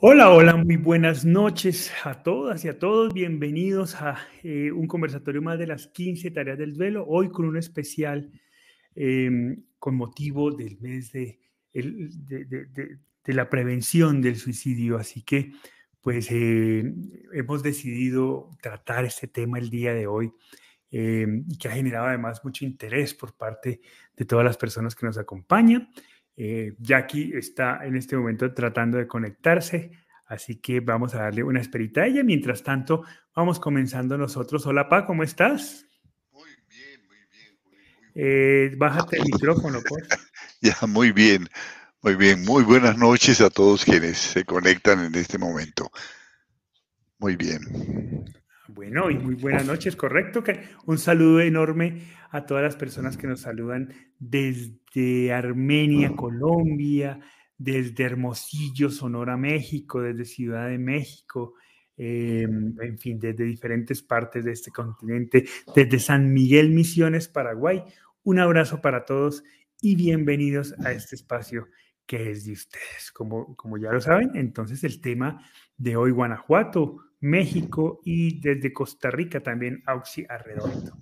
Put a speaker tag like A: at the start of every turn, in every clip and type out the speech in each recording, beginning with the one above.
A: Hola, hola, muy buenas noches a todas y a todos. Bienvenidos a eh, un conversatorio más de las 15 tareas del duelo, hoy con un especial em, con motivo del mes de, la prevención del suicidio. Así que, pues, eh, hemos decidido tratar este tema el día de hoy em, y que ha generado además mucho interés por parte de todas las personas que nos acompañan. Eh, Jackie está en este momento tratando de conectarse, así que vamos a darle una esperita a ella. Mientras tanto, vamos comenzando nosotros. Hola, Pa, ¿cómo estás?
B: Muy bien, muy bien.
A: Eh, bájate el micrófono,
B: pues. ya, muy bien, muy bien. Muy buenas noches a todos quienes se conectan en este momento. Muy bien.
A: Bueno, y muy buenas noches, correcto. Un saludo enorme a todas las personas que nos saludan desde Armenia, Colombia, desde Hermosillo, Sonora, México, desde Ciudad de México, em, en fin, desde diferentes partes de este continente, desde San Miguel Misiones, Paraguay. Un abrazo para todos y bienvenidos a este espacio que es de ustedes. Como, como ya lo saben, entonces el tema de hoy, Guanajuato, México y desde Costa Rica también Auxi Arredondo.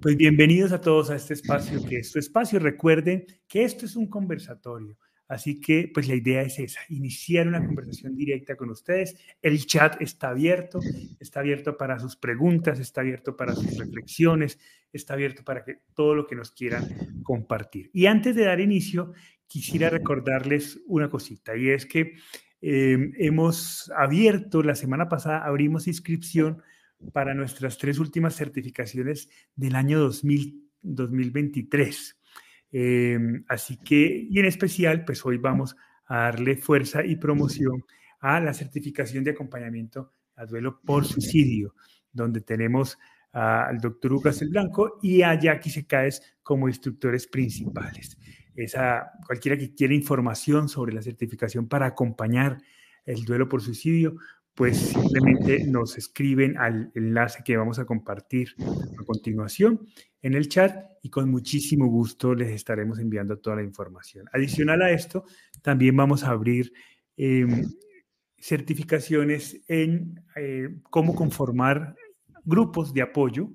A: Pues bienvenidos a todos a este espacio que es su espacio. Recuerden que esto es un conversatorio. Así que, pues la idea es esa, iniciar una conversación directa con ustedes. El chat está abierto, está abierto para sus preguntas, está abierto para sus reflexiones, está abierto para que todo lo que nos quieran compartir. Y antes de dar inicio, quisiera recordarles una cosita, y es que Em, hemos abierto, la semana pasada abrimos inscripción para nuestras tres últimas certificaciones del año 2023. Em, así que, y en especial, pues hoy vamos a darle fuerza y promoción a la certificación de acompañamiento a duelo por suicidio, donde tenemos al doctor Lucas el Blanco y a Jackie Secaes como instructores principales esa, cualquiera que quiera información sobre la certificación para acompañar el duelo por suicidio, pues simplemente nos escriben al enlace que vamos a compartir a continuación en el chat y con muchísimo gusto les estaremos enviando toda la información. Adicional a esto, también vamos a abrir em, certificaciones en eh, cómo conformar grupos de apoyo.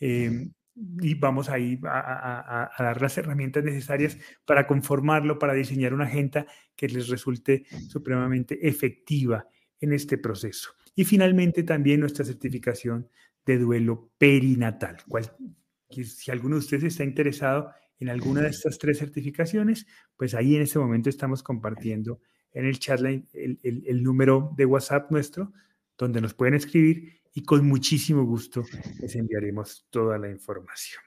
A: Em, y vamos ahí a, a, dar las herramientas necesarias para conformarlo, para diseñar una agenda que les resulte supremamente efectiva en este proceso. Y finalmente también nuestra certificación de duelo perinatal. Cual, si alguno de ustedes está interesado en alguna de estas tres certificaciones, pues ahí en este momento estamos compartiendo en el chat el, el número de WhatsApp nuestro, donde nos pueden escribir y con muchísimo gusto les enviaremos toda la información.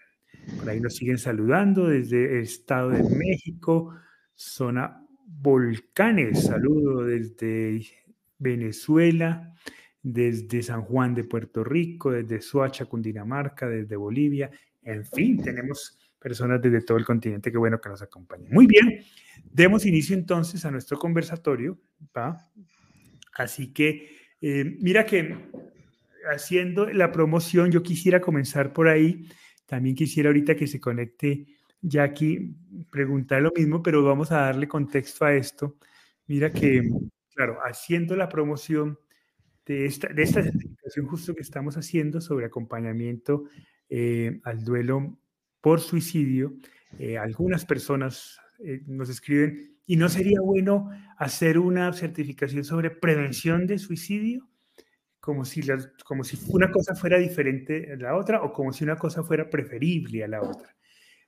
A: Por ahí nos siguen saludando desde el Estado de México, zona volcanes, saludo desde Venezuela, desde San Juan de Puerto Rico, desde Soacha, Cundinamarca, desde Bolivia, en fin, tenemos personas desde todo el continente, qué bueno que nos acompañen. Muy bien, demos inicio entonces a nuestro conversatorio, ¿va? Así que, eh, mira que haciendo la promoción, yo quisiera comenzar por ahí. También quisiera ahorita que se conecte Jackie, preguntar lo mismo, pero vamos a darle contexto a esto. Mira que, claro, haciendo la promoción de esta, de esta certificación justo que estamos haciendo sobre acompañamiento eh, al duelo por suicidio, eh, algunas personas eh, nos escriben, ¿y no sería bueno hacer una certificación sobre prevención de suicidio? Como si, como si una cosa fuera diferente a la otra o como si una cosa fuera preferible a la otra.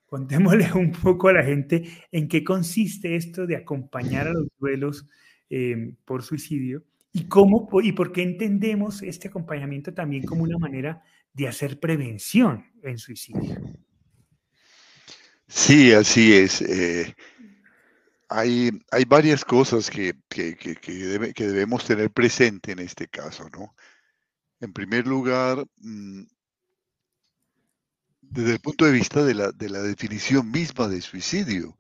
A: Contémosle un poco a la gente en qué consiste esto de acompañar a los duelos eh, por suicidio y cómo y por qué entendemos este acompañamiento también como una manera de hacer prevención en suicidio.
B: Sí, así es. Eh, hay, varias cosas que, debemos tener presente en este caso, ¿no? En primer lugar, mm, desde el punto de vista de la, de la definición misma de suicidio,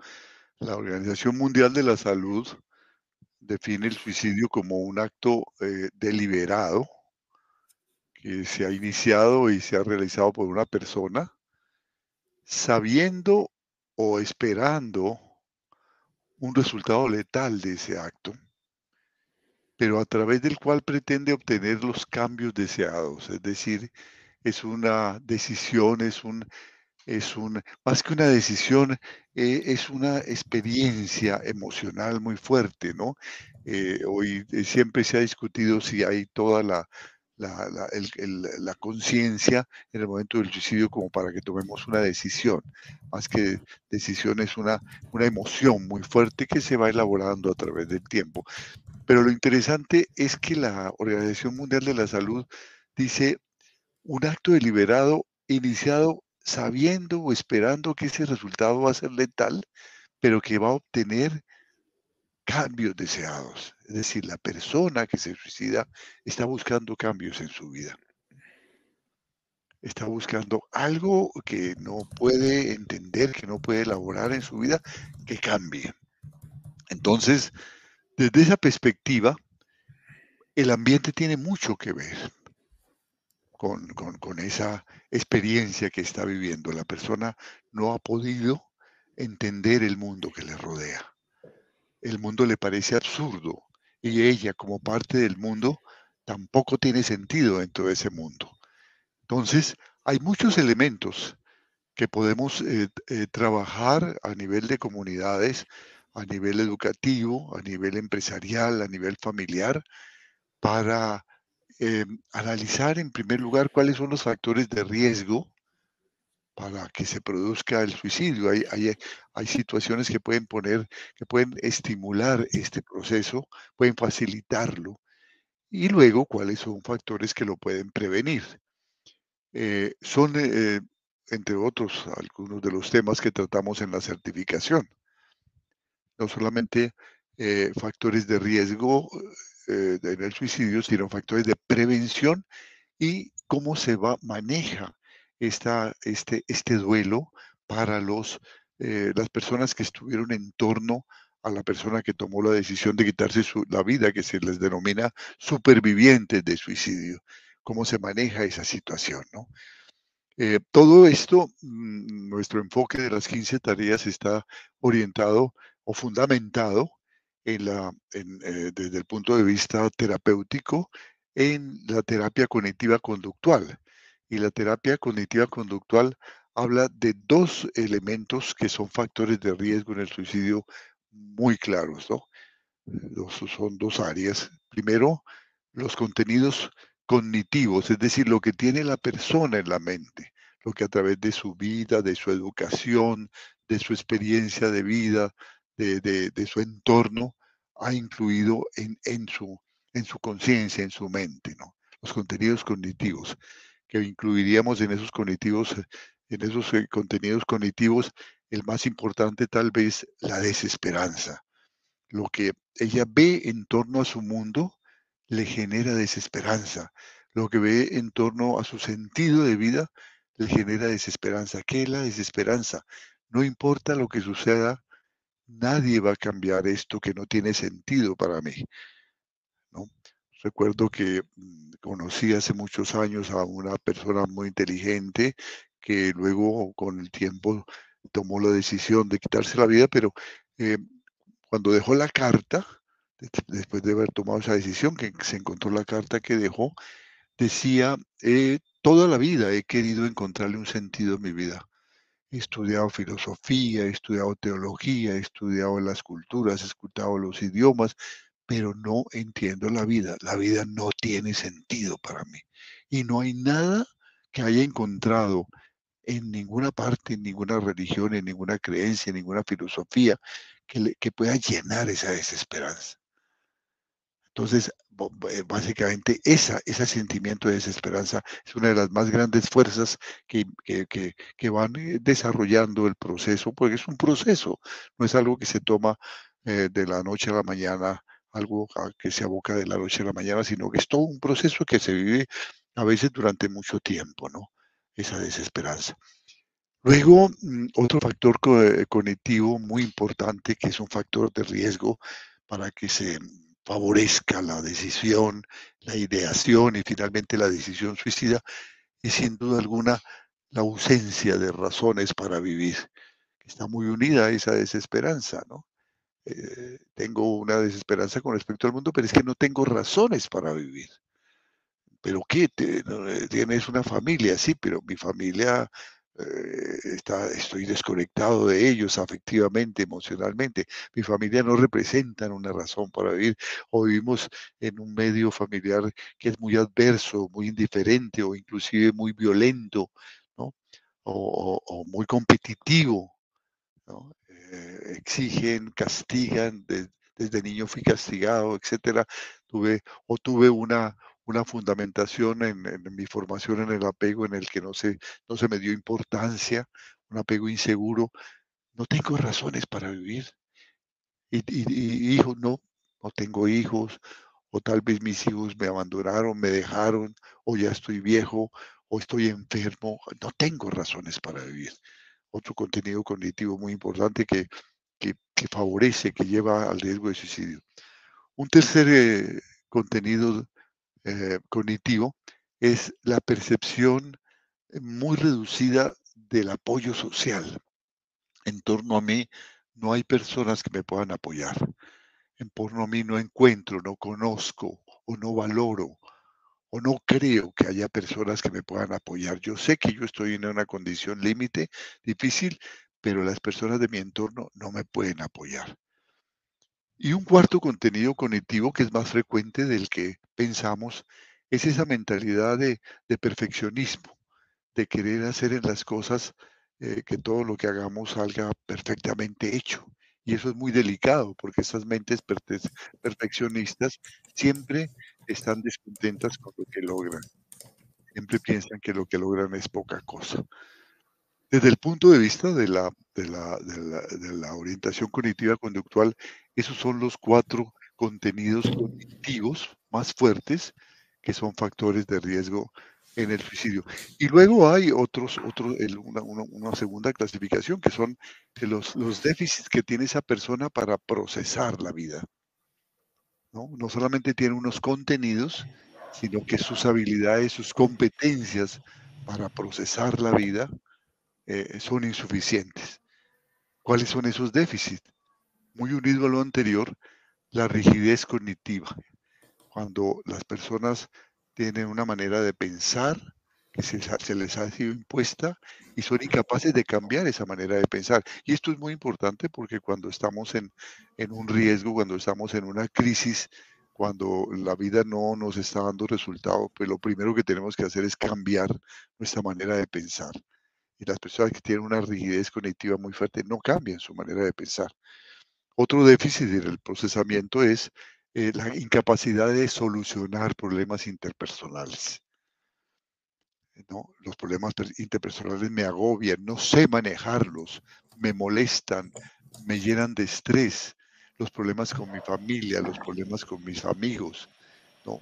B: la Organización Mundial de la Salud define el suicidio como un acto eh, deliberado que se ha iniciado y se ha realizado por una persona sabiendo o esperando un resultado letal de ese acto, pero a través del cual pretende obtener los cambios deseados. Es decir, es una decisión, es un, es un, más que una decisión, eh, es una experiencia emocional muy fuerte, ¿no? Eh, hoy eh, siempre se ha discutido si hay toda la, la, conciencia en el momento del suicidio como para que tomemos una decisión. Más que decisión es una, una emoción muy fuerte que se va elaborando a través del tiempo. Pero lo interesante es que la Organización Mundial de la Salud dice un acto deliberado iniciado sabiendo o esperando que ese resultado va a ser letal, pero que va a obtener cambios deseados. Es decir, la persona que se suicida está buscando cambios en su vida. Está buscando algo que no puede entender, que no puede elaborar en su vida, que cambie. Entonces, desde esa perspectiva, el ambiente tiene mucho que ver con, con, esa experiencia que está viviendo. La persona no ha podido entender el mundo que le rodea. El mundo le parece absurdo y ella como parte del mundo tampoco tiene sentido dentro de ese mundo. Entonces, hay muchos elementos que podemos eh, eh, trabajar a nivel de comunidades a nivel educativo, a nivel empresarial, a nivel familiar, para eh, analizar en primer lugar cuáles son los factores de riesgo para que se produzca el suicidio. Hay, hay, hay, situaciones que pueden poner, que pueden estimular este proceso, pueden facilitarlo. Y luego, cuáles son factores que lo pueden prevenir. Eh, son, eh, entre otros, algunos de los temas que tratamos en la certificación no solamente eh, factores de riesgo eh, en el suicidio, sino factores de prevención y cómo se va, maneja este, este duelo para los, eh, las personas que estuvieron en torno a la persona que tomó la decisión de quitarse la vida, que se les denomina supervivientes de suicidio. Cómo se maneja esa situación, ¿no? todo esto, mm, nuestro enfoque de las 15 tareas está orientado o fundamentado en la, eh, desde el punto de vista terapéutico en la terapia cognitiva conductual. Y la terapia cognitiva conductual habla de dos elementos que son factores de riesgo en el suicidio muy claros, ¿no? son dos áreas. Primero, los contenidos cognitivos, es decir, lo que tiene la persona en la mente, lo que a través de su vida, de su educación, de su experiencia de vida, de, su entorno ha incluido en, en su, en su conciencia, en su mente, ¿no? Los contenidos cognitivos, que incluiríamos en esos cognitivos, en esos eh, contenidos cognitivos, el más importante tal vez la desesperanza. Lo que ella ve en torno a su mundo le genera desesperanza. Lo que ve en torno a su sentido de vida le genera desesperanza. ¿Qué es la desesperanza? No importa lo que suceda nadie va a cambiar esto que no tiene sentido para mí. ¿no? Recuerdo que mm, conocí hace muchos años a una persona muy inteligente que luego con el tiempo tomó la decisión de quitarse la vida, pero eh, cuando dejó la carta, después de haber tomado esa decisión, que se encontró la carta que dejó, decía, eh, toda la vida he querido encontrarle un sentido a mi vida. He estudiado filosofía, he estudiado teología, he estudiado las culturas, he estudiado los idiomas, pero no entiendo la vida. La vida no tiene sentido para mí. Y no hay nada que haya encontrado en ninguna parte, en ninguna religión, en ninguna creencia, en ninguna filosofía que, que pueda llenar esa desesperanza. Entonces, eh, básicamente, esa, ese sentimiento de desesperanza es una de las más grandes fuerzas que, que, van eh, desarrollando el proceso, porque es un proceso, no es algo que se toma eh, de la noche a la mañana, algo que se aboca de la noche a la mañana, sino que es todo un proceso que se vive a veces durante mucho tiempo, ¿no? Esa desesperanza. Luego, mm, otro factor cognitivo muy importante, que es un factor de riesgo para que se favorezca la decisión, la ideación y finalmente la decisión suicida, es sin duda alguna la ausencia de razones para vivir, que está muy unida a esa desesperanza, ¿no? Eh, tengo una desesperanza con respecto al mundo, pero es que no tengo razones para vivir. ¿Pero qué? Eh, tienes una familia, sí, pero mi familia eh, está, estoy desconectado de ellos afectivamente, emocionalmente. Mi familia no representa una razón para vivir. O vivimos en un medio familiar que es muy adverso, muy indiferente o inclusive muy violento, ¿no? O, muy competitivo, ¿no? Eh, exigen, castigan, desde niño fui castigado, etcétera. Tuve, o tuve una, una fundamentación en, mi formación en el apego en el que no se, no se me dio importancia, un apego inseguro. No tengo razones para vivir. Y, y, hijos, no, no tengo hijos, o tal vez mis hijos me abandonaron, me dejaron, o ya estoy viejo, o estoy enfermo. No tengo razones para vivir. Otro contenido cognitivo muy importante que, que, favorece, que lleva al riesgo de suicidio. Un tercer eh, contenido eh, cognitivo es la percepción muy reducida del apoyo social. En torno a mí no hay personas que me puedan apoyar. En torno a mí no encuentro, no conozco o no valoro o no creo que haya personas que me puedan apoyar. Yo sé que yo estoy en una condición límite, difícil, pero las personas de mi entorno no me pueden apoyar. Y un cuarto contenido cognitivo que es más frecuente del que pensamos es esa mentalidad de, perfeccionismo, de querer hacer en las cosas eh, que todo lo que hagamos salga perfectamente hecho. Y eso es muy delicado porque esas mentes perfeccionistas siempre están descontentas con lo que logran. Siempre piensan que lo que logran es poca cosa. Desde el punto de vista de la, de la, orientación cognitiva conductual, esos son los cuatro contenidos cognitivos más fuertes que son factores de riesgo en el suicidio. Y luego hay otros, otros una, segunda clasificación que son los, los déficits que tiene esa persona para procesar la vida. ¿No? no solamente tiene unos contenidos, sino que sus habilidades, sus competencias para procesar la vida eh, son insuficientes. ¿Cuáles son esos déficits? Muy unido a lo anterior, la rigidez cognitiva. Cuando las personas tienen una manera de pensar que se, les ha sido impuesta y son incapaces de cambiar esa manera de pensar. Y esto es muy importante porque cuando estamos en, en un riesgo, cuando estamos en una crisis, cuando la vida no nos está dando resultado, pues lo primero que tenemos que hacer es cambiar nuestra manera de pensar y las personas que tienen una rigidez cognitiva muy fuerte no cambian su manera de pensar. Otro déficit en el procesamiento es eh, la incapacidad de solucionar problemas interpersonales. ¿No? Los problemas interpersonales me agobian, no sé manejarlos, me molestan, me llenan de estrés. Los problemas con mi familia, los problemas con mis amigos, ¿no?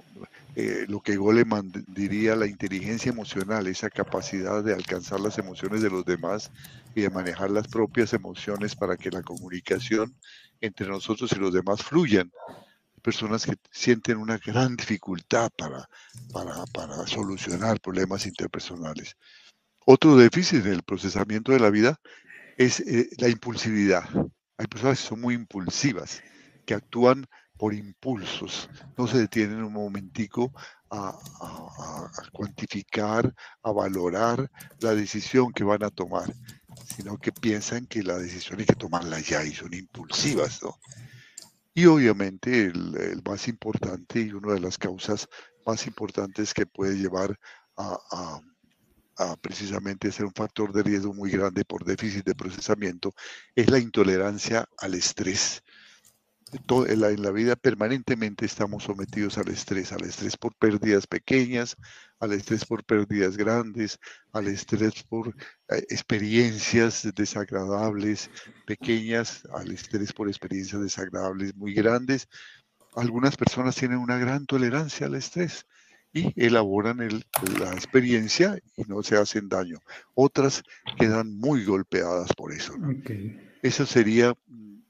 B: Eh, lo que Goleman diría la inteligencia emocional, esa capacidad de alcanzar las emociones de los demás y de manejar las propias emociones para que la comunicación entre nosotros y los demás fluyan. Personas que sienten una gran dificultad para, para, solucionar problemas interpersonales. Otro déficit del procesamiento de la vida es eh, la impulsividad. Hay personas que son muy impulsivas, que actúan por impulsos, no se detienen un momentico a, cuantificar, a valorar la decisión que van a tomar, sino que piensan que la decisión hay que tomarla ya y son impulsivas, ¿no? Y obviamente el, más importante y una de las causas más importantes que puede llevar a, a, precisamente ser un factor de riesgo muy grande por déficit de procesamiento es la intolerancia al estrés en la, vida permanentemente estamos sometidos al estrés, al estrés por pérdidas pequeñas, al estrés por pérdidas grandes, al estrés por eh, experiencias desagradables pequeñas, al estrés por experiencias desagradables muy grandes. Algunas personas tienen una gran tolerancia al estrés y elaboran la experiencia y no se hacen daño. Otras quedan muy golpeadas por eso. Eso sería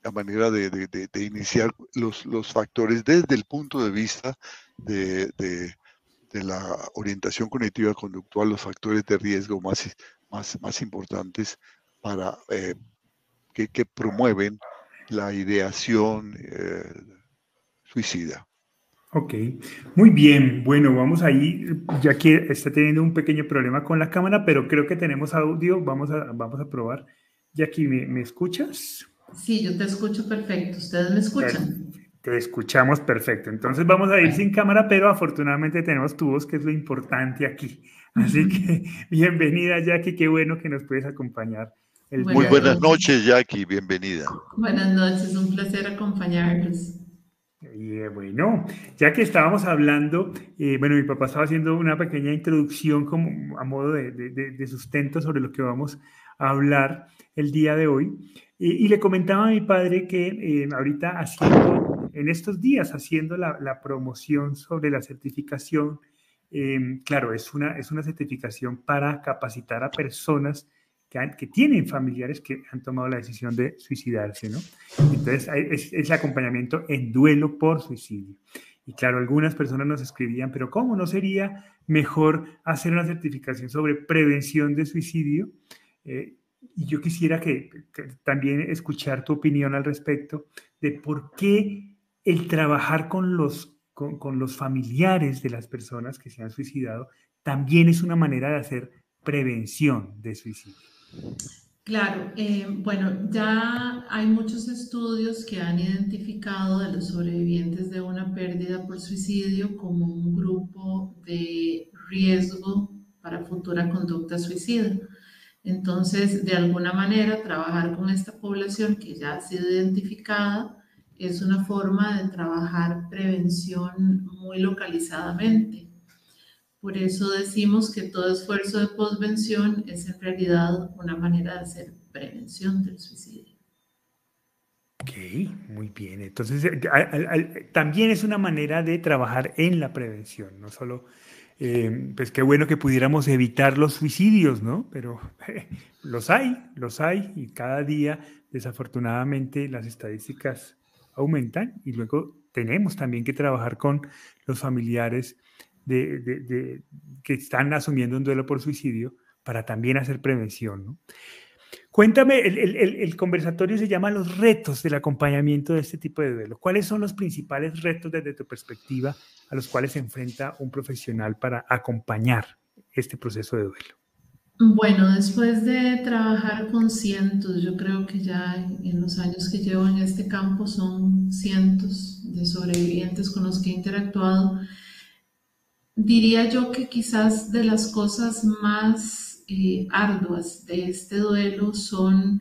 B: la manera de, iniciar los, los, factores desde el punto de vista de, la orientación cognitiva conductual, los factores de riesgo más, más, más importantes para, eh, que, promueven la ideación eh, suicida.
A: Ok, muy bien. Bueno, vamos ahí, ya que está teniendo un pequeño problema con la cámara, pero creo que tenemos audio. Vamos a, vamos a probar. Jackie, ¿me, ¿me escuchas?
C: Sí, yo te escucho perfecto. ¿Ustedes me escuchan?
A: Te escuchamos perfecto. Entonces vamos a ir sin cámara, pero afortunadamente tenemos tu voz, que es lo importante aquí. Así que bienvenida, Jackie. Qué bueno que nos puedes acompañar.
B: Muy buenas noches, Jackie. Bienvenida.
C: Buenas noches. Un placer acompañarlos.
A: Y eh, bueno, ya que estábamos hablando, eh, bueno, mi papá estaba haciendo una pequeña introducción como a modo de, de, sustento sobre lo que vamos a hablar el día de hoy. Y le comentaba a mi padre que eh, ahorita haciendo, en estos días, haciendo la, promoción sobre la certificación, claro, es una, es una certificación para capacitar a personas que, tienen familiares que han tomado la decisión de suicidarse, ¿no? Entonces, es, es acompañamiento en duelo por suicidio. Y claro, algunas personas nos escribían, pero ¿cómo no sería mejor hacer una certificación sobre prevención de suicidio? Eh, y yo quisiera que, también escuchar tu opinión al respecto de por qué el trabajar con los, con, con los familiares de las personas que se han suicidado también es una manera de hacer prevención de suicidio.
C: Claro, eh, bueno, ya hay muchos estudios que han identificado a los sobrevivientes de una pérdida por suicidio como un grupo de riesgo para futura conducta suicida. Entonces, de alguna manera, trabajar con esta población que ya ha sido identificada es una forma de trabajar prevención muy localizadamente. Por eso decimos que todo esfuerzo de posvención es en realidad una manera de hacer prevención del suicidio.
A: Ok, muy bien. Entonces, eh, también es una manera de trabajar en la prevención, no solo, eh, pues qué bueno que pudiéramos evitar los suicidios, ¿no? Pero los hay, los hay, y cada día, desafortunadamente, las estadísticas aumentan y luego tenemos también que trabajar con los familiares de, que están asumiendo un duelo por suicidio para también hacer prevención. Cuéntame, el, conversatorio se llama Los retos del acompañamiento de este tipo de duelo. ¿Cuáles son los principales retos desde tu perspectiva a los cuales se enfrenta un profesional para acompañar este proceso de duelo?
C: Bueno, después de trabajar con cientos, yo creo que ya en los años que llevo en este campo son cientos de sobrevivientes con los que he interactuado, diría yo que quizás de las cosas más eh, arduas de este duelo son,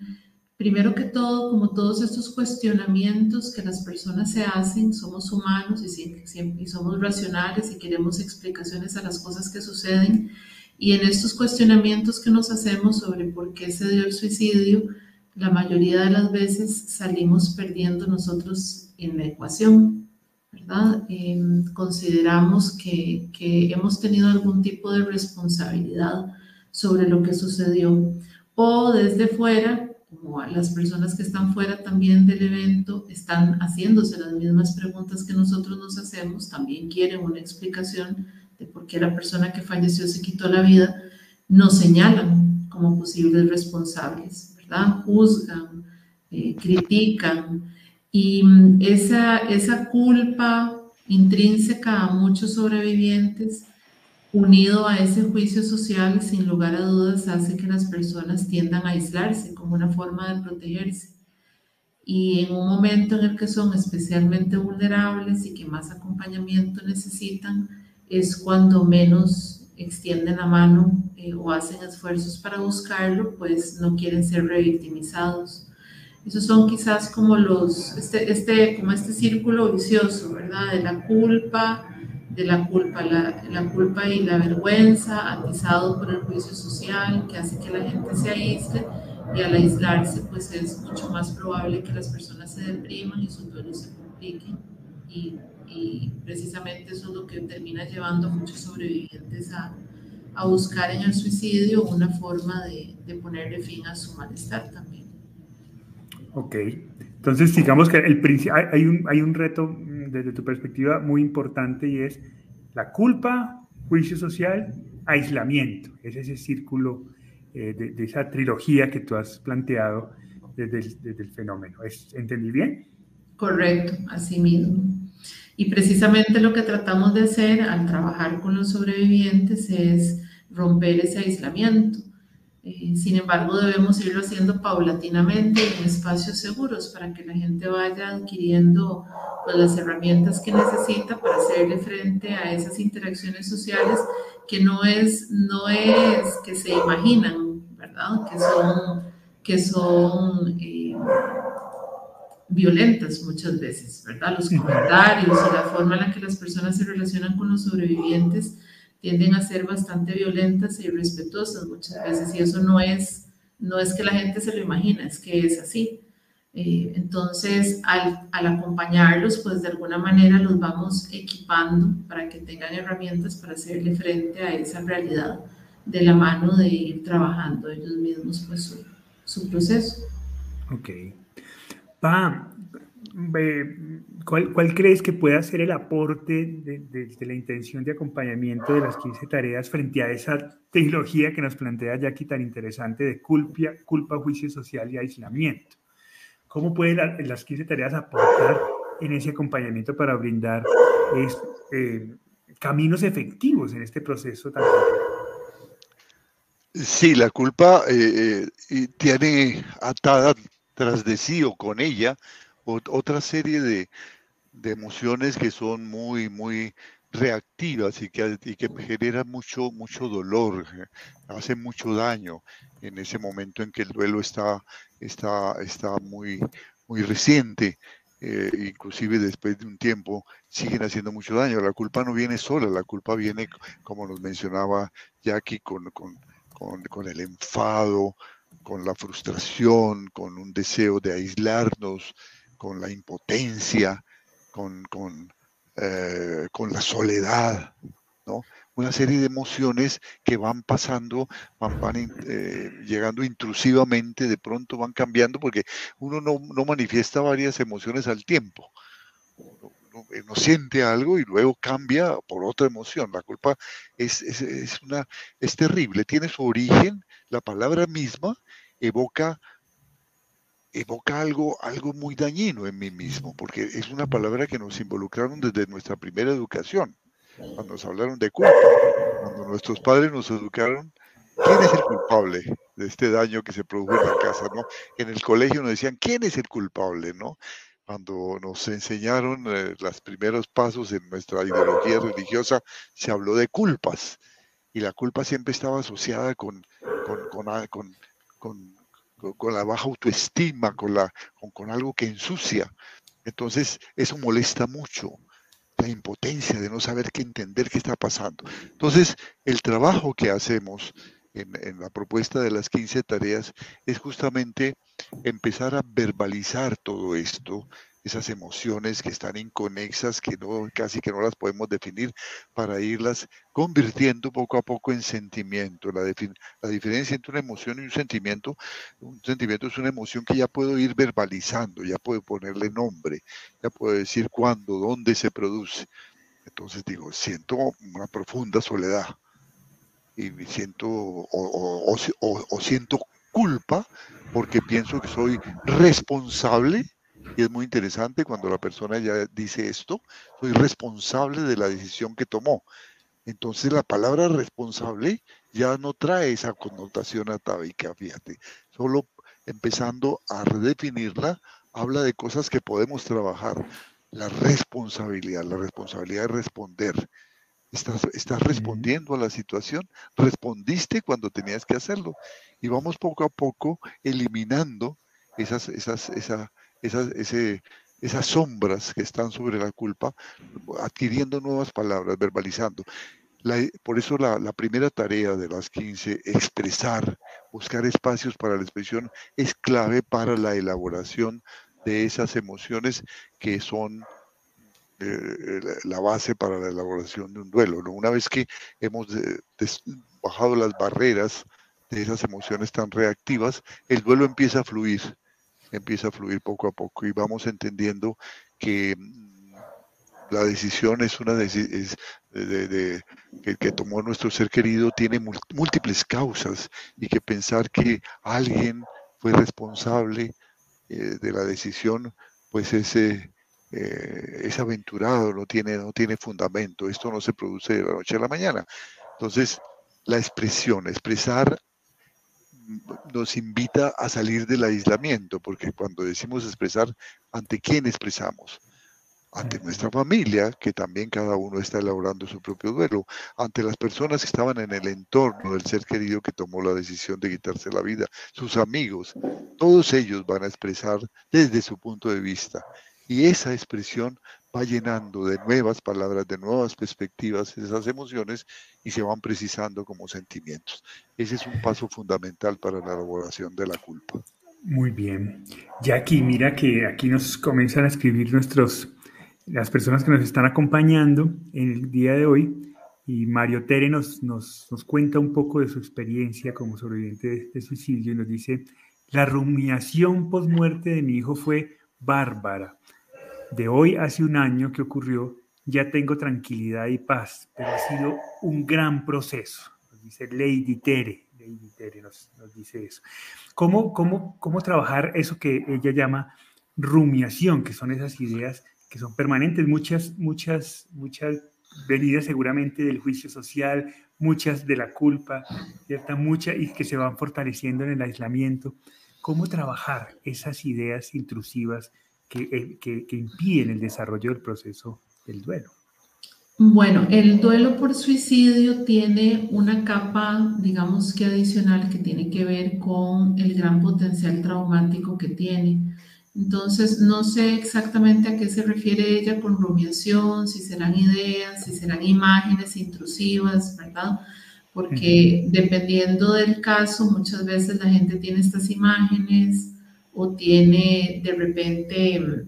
C: primero que todo, como todos estos cuestionamientos que las personas se hacen, somos humanos y, siempre, somos racionales y queremos explicaciones a las cosas que suceden. Y en estos cuestionamientos que nos hacemos sobre por qué se dio el suicidio, la mayoría de las veces salimos perdiendo nosotros en la ecuación. ¿verdad? Em, consideramos que, que, hemos tenido algún tipo de responsabilidad sobre lo que sucedió. O desde fuera, como las personas que están fuera también del evento están haciéndose las mismas preguntas que nosotros nos hacemos, también quieren una explicación de por qué la persona que falleció se quitó la vida, nos señalan como posibles responsables, ¿verdad? Juzgan, eh, critican, y mm, esa, esa culpa intrínseca a muchos sobrevivientes, unido a ese juicio social, sin lugar a dudas, hace que las personas tiendan a aislarse como una forma de protegerse. Y en un momento en el que son especialmente vulnerables y que más acompañamiento necesitan, es cuando menos extienden la mano eh, o hacen esfuerzos para buscarlo, pues no quieren ser revictimizados. Esos son quizás como los, este, este, como este círculo vicioso, ¿verdad? De la culpa, de la culpa, la, la, culpa y la vergüenza, atizado por el juicio social, que hace que la gente se aísle, y al aislarse, pues es mucho más probable que las personas se depriman y su duelo se complique. Y, y precisamente eso es lo que termina llevando a muchos sobrevivientes a, a buscar en el suicidio una forma de, de ponerle fin a su malestar también.
A: Ok, entonces digamos que el, hay, un, hay un reto desde tu perspectiva muy importante y es la culpa, juicio social, aislamiento. Es ese círculo eh, de, esa trilogía que tú has planteado desde el, desde el fenómeno. ¿Es, ¿Entendí bien?
C: Correcto, así mismo. Y precisamente lo que tratamos de hacer al trabajar con los sobrevivientes es romper ese aislamiento. Eh, sin embargo, debemos irlo haciendo paulatinamente en espacios seguros para que la gente vaya adquiriendo pues, las herramientas que necesita para hacerle frente a esas interacciones sociales que no es, no es que se imaginan, ¿verdad? Que son, que son eh, violentas muchas veces, ¿verdad? Los comentarios y la forma en la que las personas se relacionan con los sobrevivientes tienden a ser bastante violentas e irrespetuosas muchas veces y eso no es, no es que la gente se lo imagina, es que es así. Eh, entonces, al, al, acompañarlos, pues de alguna manera los vamos equipando para que tengan herramientas para hacerle frente a esa realidad de la mano de ir trabajando ellos mismos pues su, su proceso.
A: Ok. Pa, ¿cuál, ¿cuál, crees que pueda ser el aporte de, la intención de acompañamiento de las 15 tareas frente a esa trilogía que nos plantea Jackie tan interesante de culpa, culpa juicio social y aislamiento? ¿Cómo pueden las 15 tareas aportar en ese acompañamiento para brindar eh, caminos efectivos en este proceso tan
B: Sí, la culpa eh, eh, tiene atada tras de sí o con ella otra serie de, emociones que son muy, muy reactivas y que, y que generan mucho, mucho dolor, hacen mucho daño en ese momento en que el duelo está, está, está muy, muy reciente. Eh, inclusive después de un tiempo, siguen haciendo mucho daño. La culpa no viene sola, la culpa viene, como nos mencionaba Jackie, con, con, con, con el enfado, con la frustración, con un deseo de aislarnos, con la impotencia, con, con, eh, con la soledad, ¿no? Una serie de emociones que van pasando, van, van eh, llegando intrusivamente, de pronto van cambiando, porque uno no, no manifiesta varias emociones al tiempo. Uno, uno, siente algo y luego cambia por otra emoción. La culpa es, es, es, una, es terrible, tiene su origen, la palabra misma evoca evoca algo, algo muy dañino en mí mismo, porque es una palabra que nos involucraron desde nuestra primera educación, cuando nos hablaron de culpa, cuando nuestros padres nos educaron, ¿quién es el culpable de este daño que se produjo en la casa? ¿no? En el colegio nos decían, ¿quién es el culpable? ¿no? Cuando nos enseñaron eh, los primeros pasos en nuestra ideología religiosa, se habló de culpas, y la culpa siempre estaba asociada con, con la baja autoestima, con, la, con, algo que ensucia. Entonces, eso molesta mucho la impotencia de no saber qué entender qué está pasando. Entonces, el trabajo que hacemos en, en, la propuesta de las 15 tareas es justamente empezar a verbalizar todo esto, esas emociones que están inconexas, que no, casi que no las podemos definir, para irlas convirtiendo poco a poco en sentimiento. La, la, diferencia entre una emoción y un sentimiento, un sentimiento es una emoción que ya puedo ir verbalizando, ya puedo ponerle nombre, ya puedo decir cuándo, dónde se produce. Entonces digo, siento una profunda soledad y me siento o, o, siento culpa porque pienso que soy responsable y es muy interesante cuando la persona ya dice esto, soy responsable de la decisión que tomó. Entonces la palabra responsable ya no trae esa connotación atávica, fíjate. Solo empezando a redefinirla, habla de cosas que podemos trabajar. La responsabilidad, la responsabilidad de responder. Estás, estás respondiendo a la situación, respondiste cuando tenías que hacerlo. Y vamos poco a poco eliminando esas, esas, esa, esas, esas sombras que están sobre la culpa, adquiriendo nuevas palabras, verbalizando. Por eso la, primera tarea de las 15, expresar, buscar espacios para la expresión, es clave para la elaboración de esas emociones que son eh, la base para la elaboración de un duelo. ¿no? Una vez que hemos de, bajado las barreras de esas emociones tan reactivas, el duelo empieza a fluir empieza a fluir poco a poco y vamos entendiendo que mm, la decisión es una de, que, tomó nuestro ser querido tiene múltiples causas y que pensar que alguien fue responsable eh, de la decisión, pues ese eh, es aventurado, no tiene, no tiene fundamento, esto no se produce de la noche a la mañana. Entonces, la expresión, expresar nos invita a salir del aislamiento, porque cuando decimos expresar, ¿ante quién expresamos? ante nuestra familia, que también cada uno está elaborando su propio duelo, ante las personas que estaban en el entorno del ser querido que tomó la decisión de quitarse la vida, sus amigos, todos ellos van a expresar desde su punto de vista. Y esa expresión va llenando de nuevas palabras, de nuevas perspectivas esas emociones y se van precisando como sentimientos. Ese es un paso fundamental para la elaboración de la culpa.
A: Muy bien. Jackie, mira que aquí nos comienzan a escribir nuestros las personas que nos están acompañando en el día de hoy. Y Mario Tere nos, nos, nos cuenta un poco de su experiencia como sobreviviente de, suicidio y nos dice, la rumiación post-muerte de mi hijo fue bárbara. De hoy hace un año que ocurrió, ya tengo tranquilidad y paz, pero ha sido un gran proceso. Nos dice Lady Tere, Lady Tere nos, dice eso. ¿Cómo, cómo, ¿Cómo trabajar eso que ella llama rumiación, que son esas ideas que son permanentes, muchas, muchas, muchas venidas seguramente del juicio social, muchas de la culpa, ¿cierta? Muchas y que se van fortaleciendo en el aislamiento. ¿Cómo trabajar esas ideas intrusivas que, eh, que, que impiden el desarrollo del proceso del duelo?
C: Bueno, el duelo por suicidio tiene una capa, digamos que adicional, que tiene que ver con el gran potencial traumático que tiene. Entonces, no sé exactamente a qué se refiere ella con rumiación, si serán ideas, si serán imágenes intrusivas, ¿verdad? Porque dependiendo del caso, muchas veces la gente tiene estas imágenes o tiene de repente,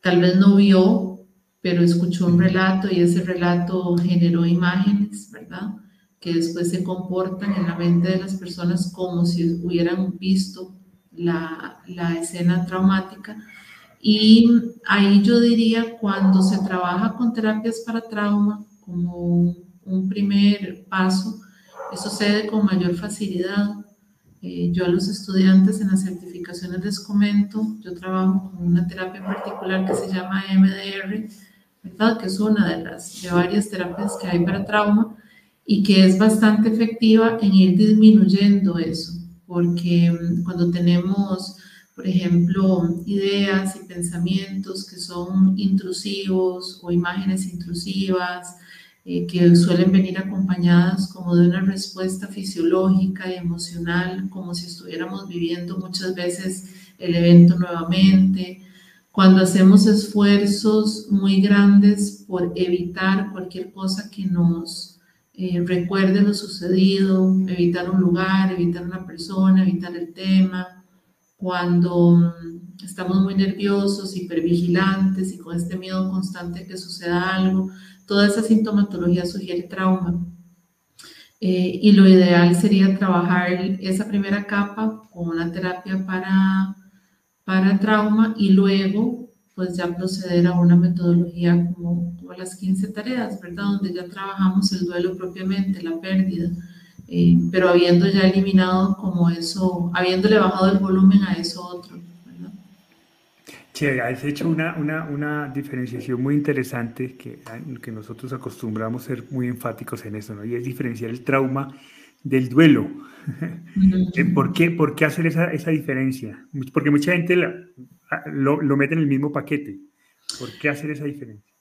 C: tal vez no vio, pero escuchó un relato y ese relato generó imágenes, ¿verdad? Que después se comportan en la mente de las personas como si hubieran visto la, escena traumática. Y ahí yo diría, cuando se trabaja con terapias para trauma, como un primer paso, eso sucede con mayor facilidad. Eh, yo a los estudiantes en las certificaciones les comento, yo trabajo con una terapia en particular que se llama MDR, ¿verdad? que es una de las de varias terapias que hay para trauma y que es bastante efectiva en ir disminuyendo eso porque mm, cuando tenemos, por ejemplo, ideas y pensamientos que son intrusivos o imágenes intrusivas, que suelen venir acompañadas como de una respuesta fisiológica y emocional, como si estuviéramos viviendo muchas veces el evento nuevamente, cuando hacemos esfuerzos muy grandes por evitar cualquier cosa que nos eh, recuerde lo sucedido, evitar un lugar, evitar una persona, evitar el tema. Cuando mm, estamos muy nerviosos, hipervigilantes y con este miedo constante que suceda algo, toda esa sintomatología sugiere trauma. Eh, y lo ideal sería trabajar esa primera capa con una terapia para, para trauma y luego pues ya proceder a una metodología como, las 15 tareas, ¿verdad? Donde ya trabajamos el duelo propiamente, la pérdida, eh, pero habiendo ya eliminado como eso, habiéndole bajado el volumen a eso otro.
A: Che, has hecho una, una, una diferenciación muy interesante que, que nosotros acostumbramos ser muy enfáticos en eso, ¿no? Y es diferenciar el trauma del duelo. Eh, ¿Por, qué, ¿Por qué hacer esa, esa diferencia? Porque mucha gente la, lo, lo mete en el mismo paquete. ¿Por qué hacer esa diferencia?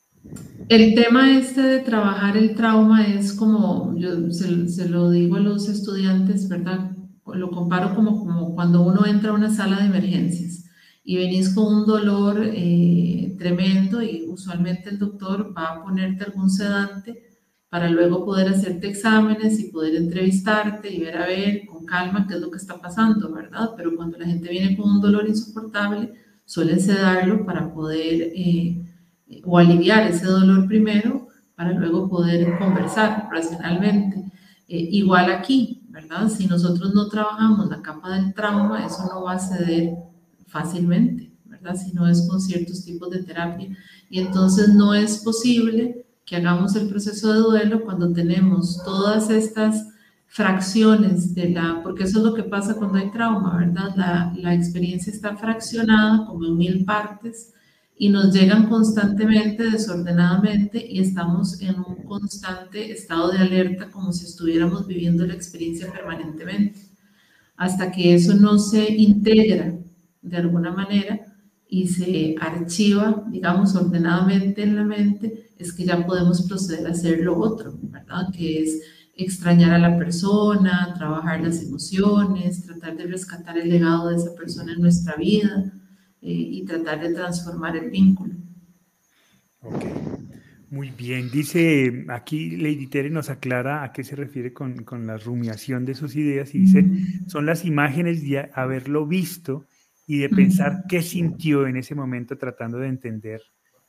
C: El tema este de trabajar el trauma es como, yo se, lo digo a los estudiantes, ¿verdad? Lo comparo como, como cuando uno entra a una sala de emergencias y venís con un dolor eh, tremendo y usualmente el doctor va a ponerte algún sedante para luego poder hacerte exámenes y poder entrevistarte y ver a ver con calma qué es lo que está pasando, ¿verdad? Pero cuando la gente viene con un dolor insoportable, suelen sedarlo para poder eh, o aliviar ese dolor primero para luego poder conversar racionalmente. Eh, igual aquí, ¿verdad? Si nosotros no trabajamos la capa del trauma, eso no va a ceder fácilmente, ¿verdad? Si no es con ciertos tipos de terapia. Y entonces no es posible que hagamos el proceso de duelo cuando tenemos todas estas fracciones de la, porque eso es lo que pasa cuando hay trauma, ¿verdad? La, la experiencia está fraccionada como en mil partes y nos llegan constantemente, desordenadamente, y estamos en un constante estado de alerta como si estuviéramos viviendo la experiencia permanentemente. Hasta que eso no se integra de alguna manera y se archiva, digamos, ordenadamente en la mente, es que ya podemos proceder a hacer lo otro, ¿verdad? Que es extrañar a la persona, trabajar las emociones, tratar de rescatar el legado de esa persona en nuestra vida eh, y tratar de transformar el vínculo.
A: Ok, muy bien. Dice aquí Lady Tere nos aclara a qué se refiere con, con la rumiación de sus ideas y dice, son las imágenes de haberlo visto y de pensar qué sintió en ese momento tratando de entender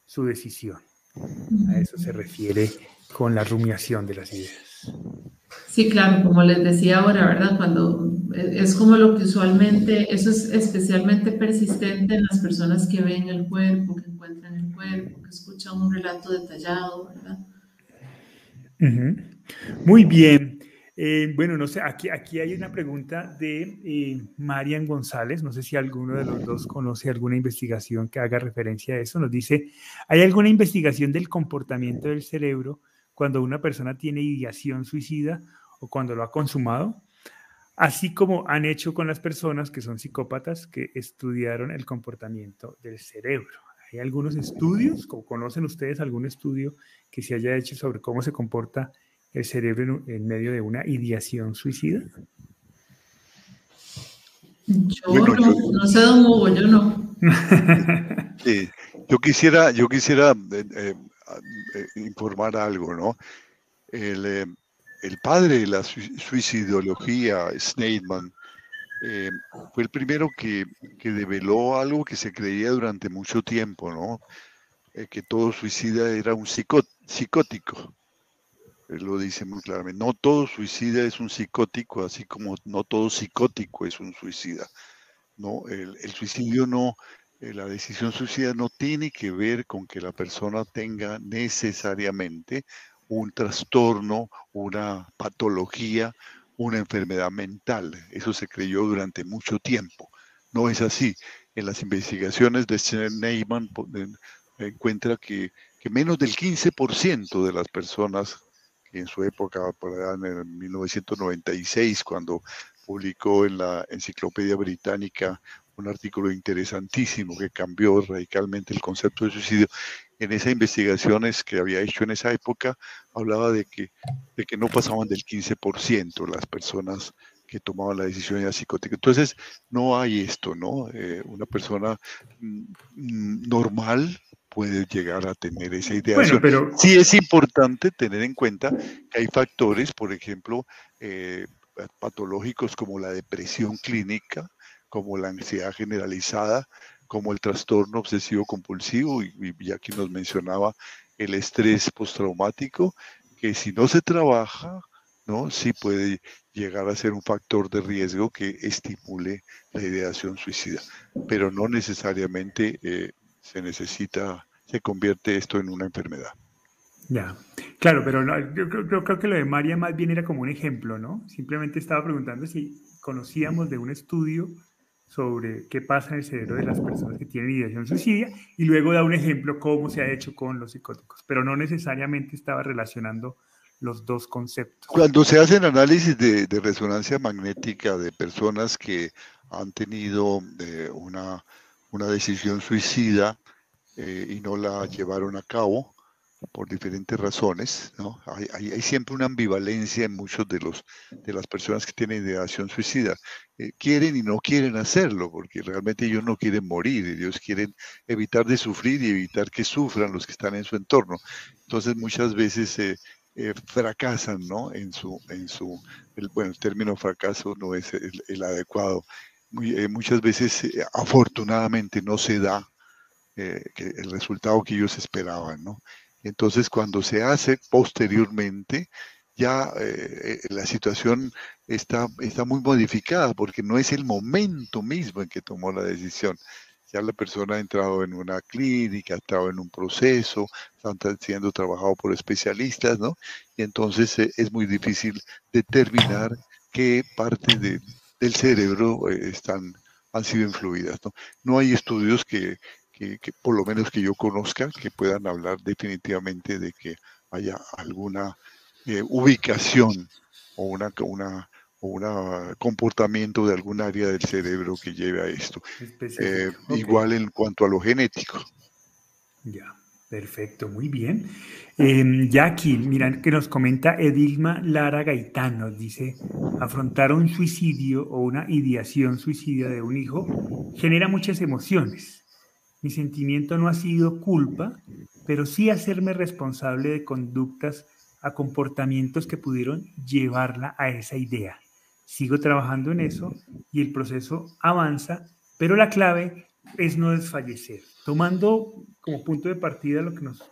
A: su decisión. A eso se refiere con la rumiación de las ideas.
C: Sí, claro, como les decía ahora, ¿verdad? Cuando e, es como lo que usualmente, eso es especialmente persistente en las personas que ven el cuerpo, que encuentran el cuerpo, que escuchan un relato detallado, ¿verdad?
A: Muy bien. Eh, bueno, no sé, aquí, aquí hay una pregunta de eh, Marian González, no sé si alguno de los dos conoce alguna investigación que haga referencia a eso. Nos dice, ¿hay alguna investigación del comportamiento del cerebro cuando una persona tiene ideación suicida o cuando lo ha consumado? Así como han hecho con las personas que son psicópatas que estudiaron el comportamiento del cerebro. ¿Hay algunos estudios? ¿O conocen ustedes algún estudio que se haya hecho sobre cómo se comporta cerebro en, medio de una ideación suicida?
C: Yo no, no sé, don Hugo, yo no.
B: sí, yo quisiera, yo quisiera eh, eh, eh, informar algo, ¿no? El, padre de la suicidología, Sneidman, fue el primero que, que, develó algo que se creía durante mucho tiempo, ¿no? que todo suicida era un psicótico lo dice muy claramente. No todo suicida es un psicótico, así como no todo psicótico es un suicida. No, el, suicidio no, eh, la decisión suicida no tiene que ver con que la persona tenga necesariamente un trastorno, una patología, una enfermedad mental. Eso se creyó durante mucho tiempo. No es así. En las investigaciones de Neyman encuentra que, que menos del 15% de las personas en su época, en 1996, cuando publicó en la Enciclopedia Británica un artículo interesantísimo que cambió radicalmente el concepto de suicidio. En esas investigaciones que había hecho en esa época, hablaba de que, de que no pasaban del 15% las personas que tomaban la decisión de psicótica. Entonces, no hay esto, ¿no? Eh, una persona mm, mm, normal puede llegar a tener esa idea. Bueno, pero... Sí es importante tener en cuenta que hay factores, por ejemplo, eh, patológicos como la depresión clínica, como la ansiedad generalizada, como el trastorno obsesivo compulsivo, y, ya que nos mencionaba el estrés postraumático, que si no se trabaja, ¿no? sí puede llegar a ser un factor de riesgo que estimule la ideación suicida, pero no necesariamente eh, se necesita se convierte esto en una enfermedad.
A: Ya, claro, pero yo, creo, que lo de María más bien era como un ejemplo, ¿no? Simplemente estaba preguntando si conocíamos de un estudio sobre qué pasa en el cerebro de las personas que tienen ideación suicida y luego da un ejemplo cómo se ha hecho con los psicóticos, pero no necesariamente estaba relacionando los dos conceptos.
B: Cuando se hacen análisis de, resonancia magnética de personas que han tenido eh, una, una decisión suicida, eh, y no la llevaron a cabo por diferentes razones. ¿no? Hay, hay, siempre una ambivalencia en muchos de, los, de las personas que tienen ideación suicida. Eh, quieren y no quieren hacerlo, porque realmente ellos no quieren morir, ellos quieren evitar de sufrir y evitar que sufran los que están en su entorno. Entonces muchas veces eh, fracasan ¿no? en su, en su el, bueno, el término fracaso no es el, adecuado. muchas veces afortunadamente no se da eh, el resultado que ellos esperaban, ¿no? Entonces, cuando se hace posteriormente, ya eh, eh, la situación está, está muy modificada porque no es el momento mismo en que tomó la decisión, ya la persona ha entrado en una clínica, ha entrado en un proceso, están siendo trabajado por especialistas, ¿no? Y entonces eh, es muy difícil determinar qué partes del cerebro eh, están, han sido influidas. No hay estudios que, que, por lo menos que yo conozca, que puedan hablar definitivamente de que haya alguna eh, ubicación o una, una, o un comportamiento de algún área del cerebro que lleve a esto. Eh, igual en cuanto a lo genético.
A: Ya, perfecto, muy bien. Eh, aquí, miran que nos comenta Edilma Lara Gaitán, nos dice, afrontar un suicidio o una ideación suicida de un hijo genera muchas emociones. Mi sentimiento no ha sido culpa, pero sí hacerme responsable de conductas a comportamientos que pudieron llevarla a esa idea sigo trabajando en eso y el proceso avanza, pero la clave es no desfallecer. Tomando como punto de partida lo que nos,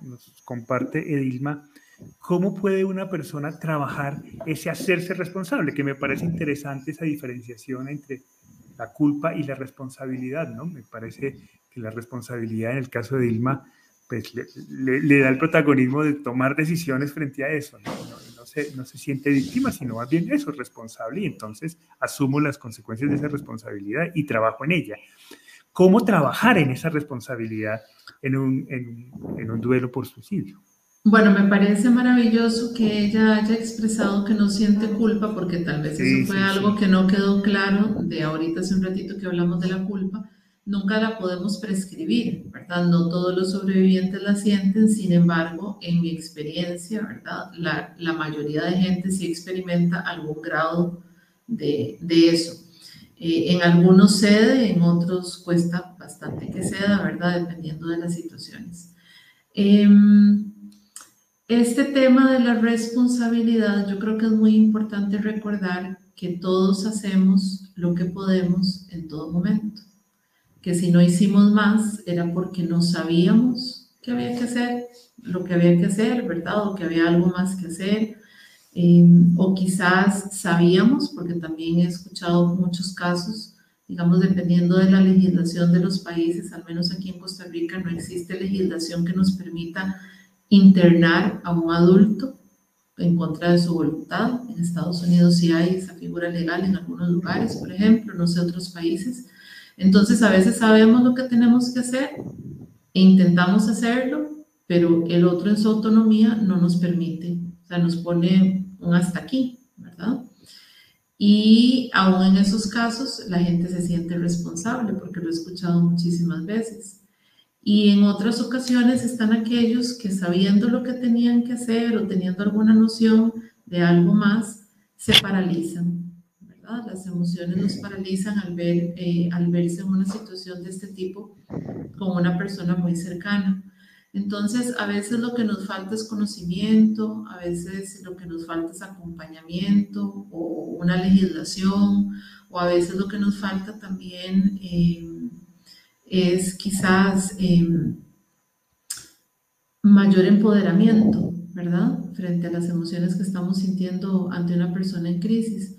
A: comparte Edilma, ¿cómo puede una persona trabajar ese hacerse responsable? Que me parece interesante esa diferenciación entre la culpa y la responsabilidad, ¿no? Me parece que la responsabilidad en el caso de Edilma pues le, da el protagonismo de tomar decisiones frente a eso, ¿no? no se siente víctima, sino más bien eso, responsable, y entonces asumo las consecuencias de esa responsabilidad y trabajo en ella. ¿Cómo trabajar en esa responsabilidad en un, en, un duelo por suicidio?
C: Bueno, me parece maravilloso que ella haya expresado que no siente culpa, porque tal vez eso fue algo que no quedó claro de ahorita hace un ratito que hablamos de la culpa nunca la podemos prescribir, ¿verdad? No todos los sobrevivientes la sienten, sin embargo, en mi experiencia, ¿verdad? La, la mayoría de gente sí experimenta algún grado de, de eso. Eh, en algunos cede, en otros cuesta bastante que ceda, ¿verdad? Dependiendo de las situaciones. Em, este tema de la responsabilidad, yo creo que es muy importante recordar que todos hacemos lo que podemos en todo momento que si no hicimos más era porque no sabíamos que había que hacer, lo que había que hacer, ¿verdad? O que había algo más que hacer. Em, o quizás sabíamos, porque también he escuchado muchos casos, digamos, dependiendo de la legislación de los países, al menos aquí en Costa Rica no existe legislación que nos permita internar a un adulto en contra de su voluntad. En Estados Unidos sí hay esa figura legal en algunos lugares, por ejemplo, no sé otros países. Entonces a veces sabemos lo que tenemos que hacer e intentamos hacerlo, pero el otro en su autonomía no nos permite, o sea, nos pone un hasta aquí, ¿verdad? Y aún en esos casos la gente se siente responsable porque lo he escuchado muchísimas veces. Y en otras ocasiones están aquellos que sabiendo lo que tenían que hacer o teniendo alguna noción de algo más, se paralizan las emociones nos paralizan al, ver, eh, al verse en una situación de este tipo con una persona muy cercana. Entonces, a veces lo que nos falta es conocimiento, a veces lo que nos falta es acompañamiento o una legislación, o a veces lo que nos falta también eh, es quizás eh, mayor empoderamiento, ¿verdad? Frente a las emociones que estamos sintiendo ante una persona en crisis.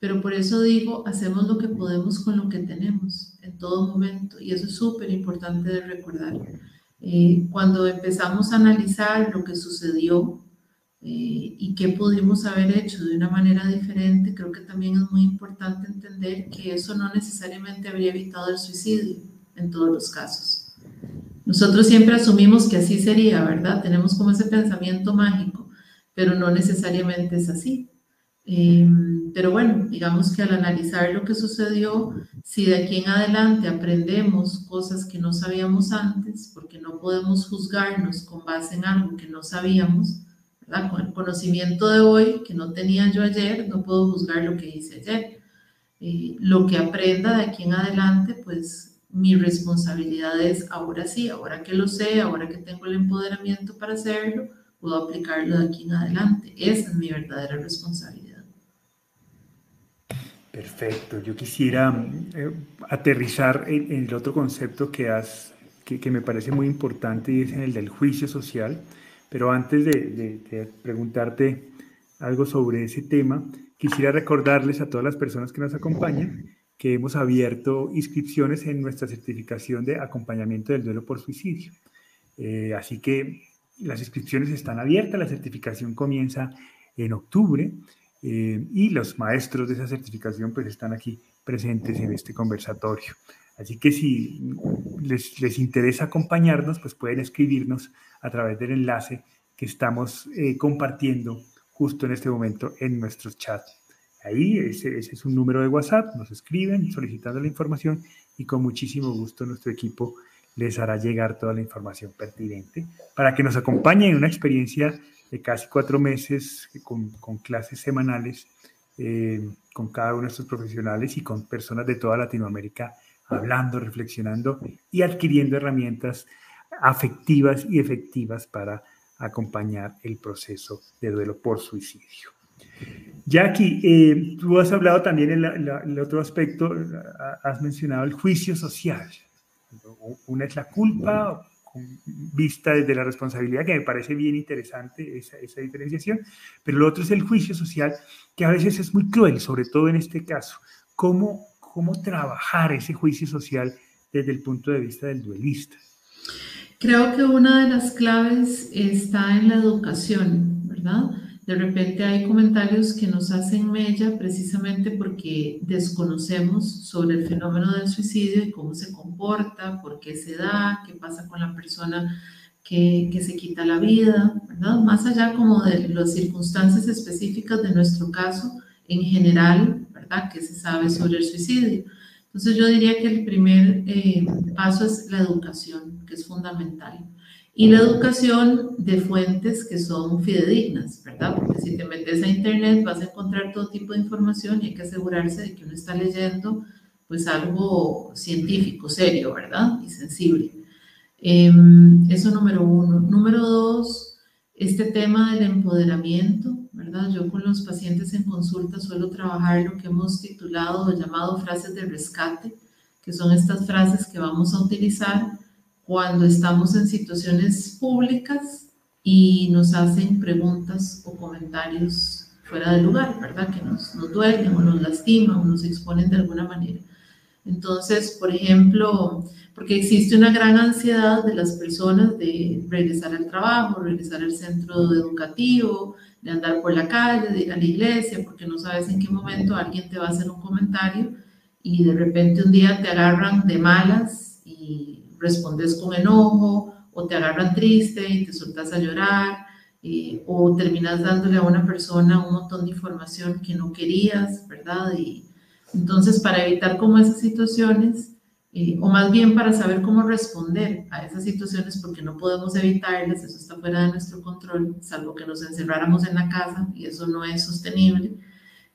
C: Pero por eso digo, hacemos lo que podemos con lo que tenemos en todo momento y eso es súper importante de recordar. Eh, cuando empezamos a analizar lo que sucedió eh, y qué pudimos haber hecho de una manera diferente, creo que también es muy importante entender que eso no necesariamente habría evitado el suicidio en todos los casos. Nosotros siempre asumimos que así sería, ¿verdad? Tenemos como ese pensamiento mágico, pero no necesariamente es así. Eh, pero bueno, digamos que al analizar lo que sucedió, si de aquí en adelante aprendemos cosas que no sabíamos antes, porque no podemos juzgarnos con base en algo que no sabíamos, con el conocimiento de hoy que no tenía yo ayer, no puedo juzgar lo que hice ayer. Eh, lo que aprenda de aquí en adelante, pues mi responsabilidad es ahora sí, ahora que lo sé, ahora que tengo el empoderamiento para hacerlo, puedo aplicarlo de aquí en adelante. Esa es mi verdadera responsabilidad.
A: Perfecto. Yo quisiera eh, aterrizar en, el otro concepto que, has, que, me parece muy importante y es en el del juicio social. Pero antes de, preguntarte algo sobre ese tema, quisiera recordarles a todas las personas que nos acompañan que hemos abierto inscripciones en nuestra certificación de acompañamiento del duelo por suicidio. Eh, así que las inscripciones están abiertas, la certificación comienza en octubre eh, y los maestros de esa certificación pues están aquí presentes en este conversatorio. Así que si les, les interesa acompañarnos, pues pueden escribirnos a través del enlace que estamos eh, compartiendo justo en este momento en nuestros chats. Ahí ese, es un número de WhatsApp, nos escriben solicitando la información y con muchísimo gusto nuestro equipo les hará llegar toda la información pertinente para que nos acompañen en una experiencia de casi cuatro meses con, clases semanales eh, con cada uno de estos profesionales y con personas de toda Latinoamérica hablando, reflexionando y adquiriendo herramientas afectivas y efectivas para acompañar el proceso de duelo por suicidio. Jackie, eh, tú has hablado también en el otro aspecto, has mencionado el juicio social. Una es la culpa, vista desde la responsabilidad, que me parece bien interesante esa, esa, diferenciación, pero lo otro es el juicio social, que a veces es muy cruel, sobre todo en este caso. ¿Cómo, cómo trabajar ese juicio social desde el punto de vista del duelista?
C: Creo que una de las claves está en la educación, ¿verdad? De repente hay comentarios que nos hacen mella precisamente porque desconocemos sobre el fenómeno del suicidio y cómo se comporta, por qué se da, qué pasa con la persona que, que se quita la vida, ¿verdad? Más allá como de las circunstancias específicas de nuestro caso, en general, ¿verdad? ¿Qué se sabe sobre el suicidio? Entonces yo diría que el primer eh, paso es la educación, que es fundamental y la educación de fuentes que son fidedignas, ¿verdad? Porque si te metes a internet vas a encontrar todo tipo de información y hay que asegurarse de que uno está leyendo pues algo científico, serio, ¿verdad? Y sensible. Em, eso número uno. Número dos, este tema del empoderamiento, ¿verdad? Yo con los pacientes en consulta suelo trabajar lo que hemos titulado o llamado frases de rescate, que son estas frases que vamos a utilizar cuando estamos en situaciones públicas y nos hacen preguntas o comentarios fuera de lugar, ¿verdad? Que nos, nos duelen o nos lastiman o nos exponen de alguna manera. Entonces, por ejemplo, porque existe una gran ansiedad de las personas de regresar al trabajo, regresar al centro educativo, de andar por la calle, de ir a la iglesia, porque no sabes en qué momento alguien te va a hacer un comentario y de repente un día te agarran de malas y respondes con enojo o te agarran triste y te soltas a llorar eh, o terminas dándole a una persona un montón de información que no querías, ¿verdad? Y entonces para evitar como esas situaciones, eh, o más bien para saber cómo responder a esas situaciones porque no podemos evitarlas, eso está fuera de nuestro control, salvo que nos encerráramos en la casa y eso no es sostenible.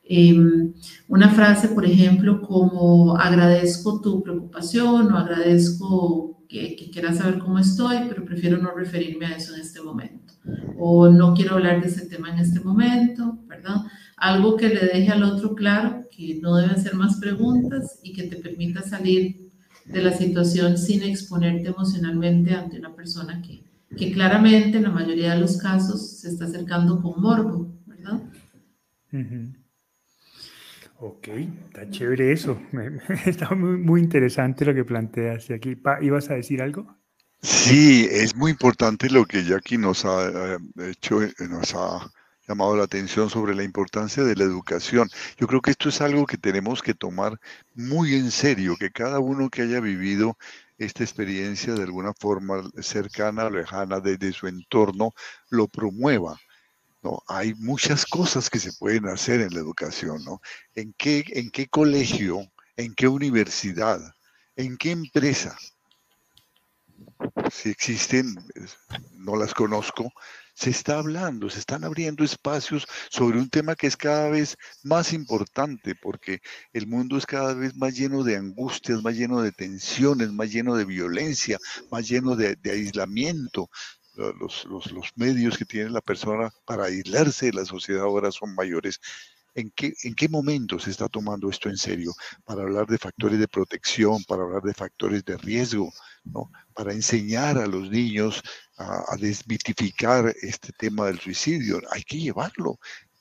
C: Em, una frase, por ejemplo, como agradezco tu preocupación o agradezco que, quiera saber cómo estoy, pero prefiero no referirme a eso en este momento. O no quiero hablar de ese tema en este momento, ¿verdad? Algo que le deje al otro claro que no deben ser más preguntas y que te permita salir de la situación sin exponerte emocionalmente ante una persona que, que claramente en la mayoría de los casos se está acercando con morbo, ¿verdad?
A: Ok, está chévere eso. Está muy, muy interesante lo que planteas aquí. ¿Ibas a decir algo?
B: Sí, es muy importante lo que Jackie nos ha eh, hecho, eh, nos ha llamado la atención sobre la importancia de la educación. Yo creo que esto es algo que tenemos que tomar muy en serio, que cada uno que haya vivido esta experiencia de alguna forma cercana, lejana, desde su entorno, lo promueva ¿no? Hay muchas cosas que se pueden hacer en la educación, ¿no? ¿En qué, en qué colegio, en qué universidad, en qué empresa? Si existen, no las conozco, se está hablando, se están abriendo espacios sobre un tema que es cada vez más importante porque el mundo es cada vez más lleno de angustias, más lleno de tensiones, más lleno de violencia, más lleno de, de aislamiento, los, los, medios que tiene la persona para aislarse de la sociedad ahora son mayores. ¿En qué, ¿En qué momento se está tomando esto en serio? Para hablar de factores de protección, para hablar de factores de riesgo, ¿no? para enseñar a los niños a desmitificar este tema del suicidio. Hay que llevarlo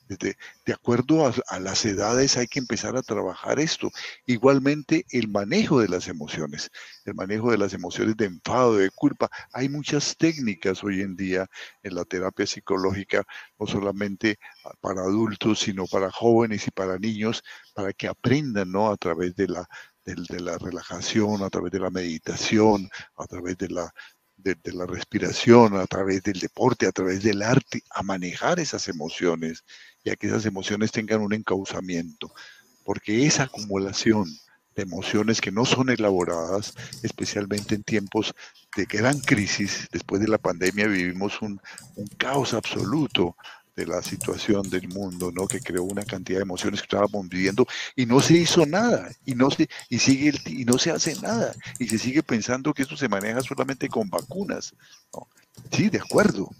B: De, acuerdo a, las edades hay que empezar a trabajar esto. Igualmente el manejo de las emociones, el manejo de las emociones de enfado, de culpa. Hay muchas técnicas hoy en día en la terapia psicológica, no solamente para adultos, sino para jóvenes y para niños, para que aprendan ¿no? a través de la, de la relajación, a través de la meditación, a través de la, de, de, la respiración, a través del deporte, a través del arte, a manejar esas emociones y a que esas emociones tengan un encauzamiento, porque esa acumulación de emociones que no son elaboradas, especialmente en tiempos de gran crisis, después de la pandemia vivimos un, un caos absoluto de la situación del mundo, ¿no? Que creó una cantidad de emociones que estábamos viviendo y no se hizo nada y no se y sigue y no se hace nada y se sigue pensando que esto se maneja solamente con vacunas. Sí, de acuerdo.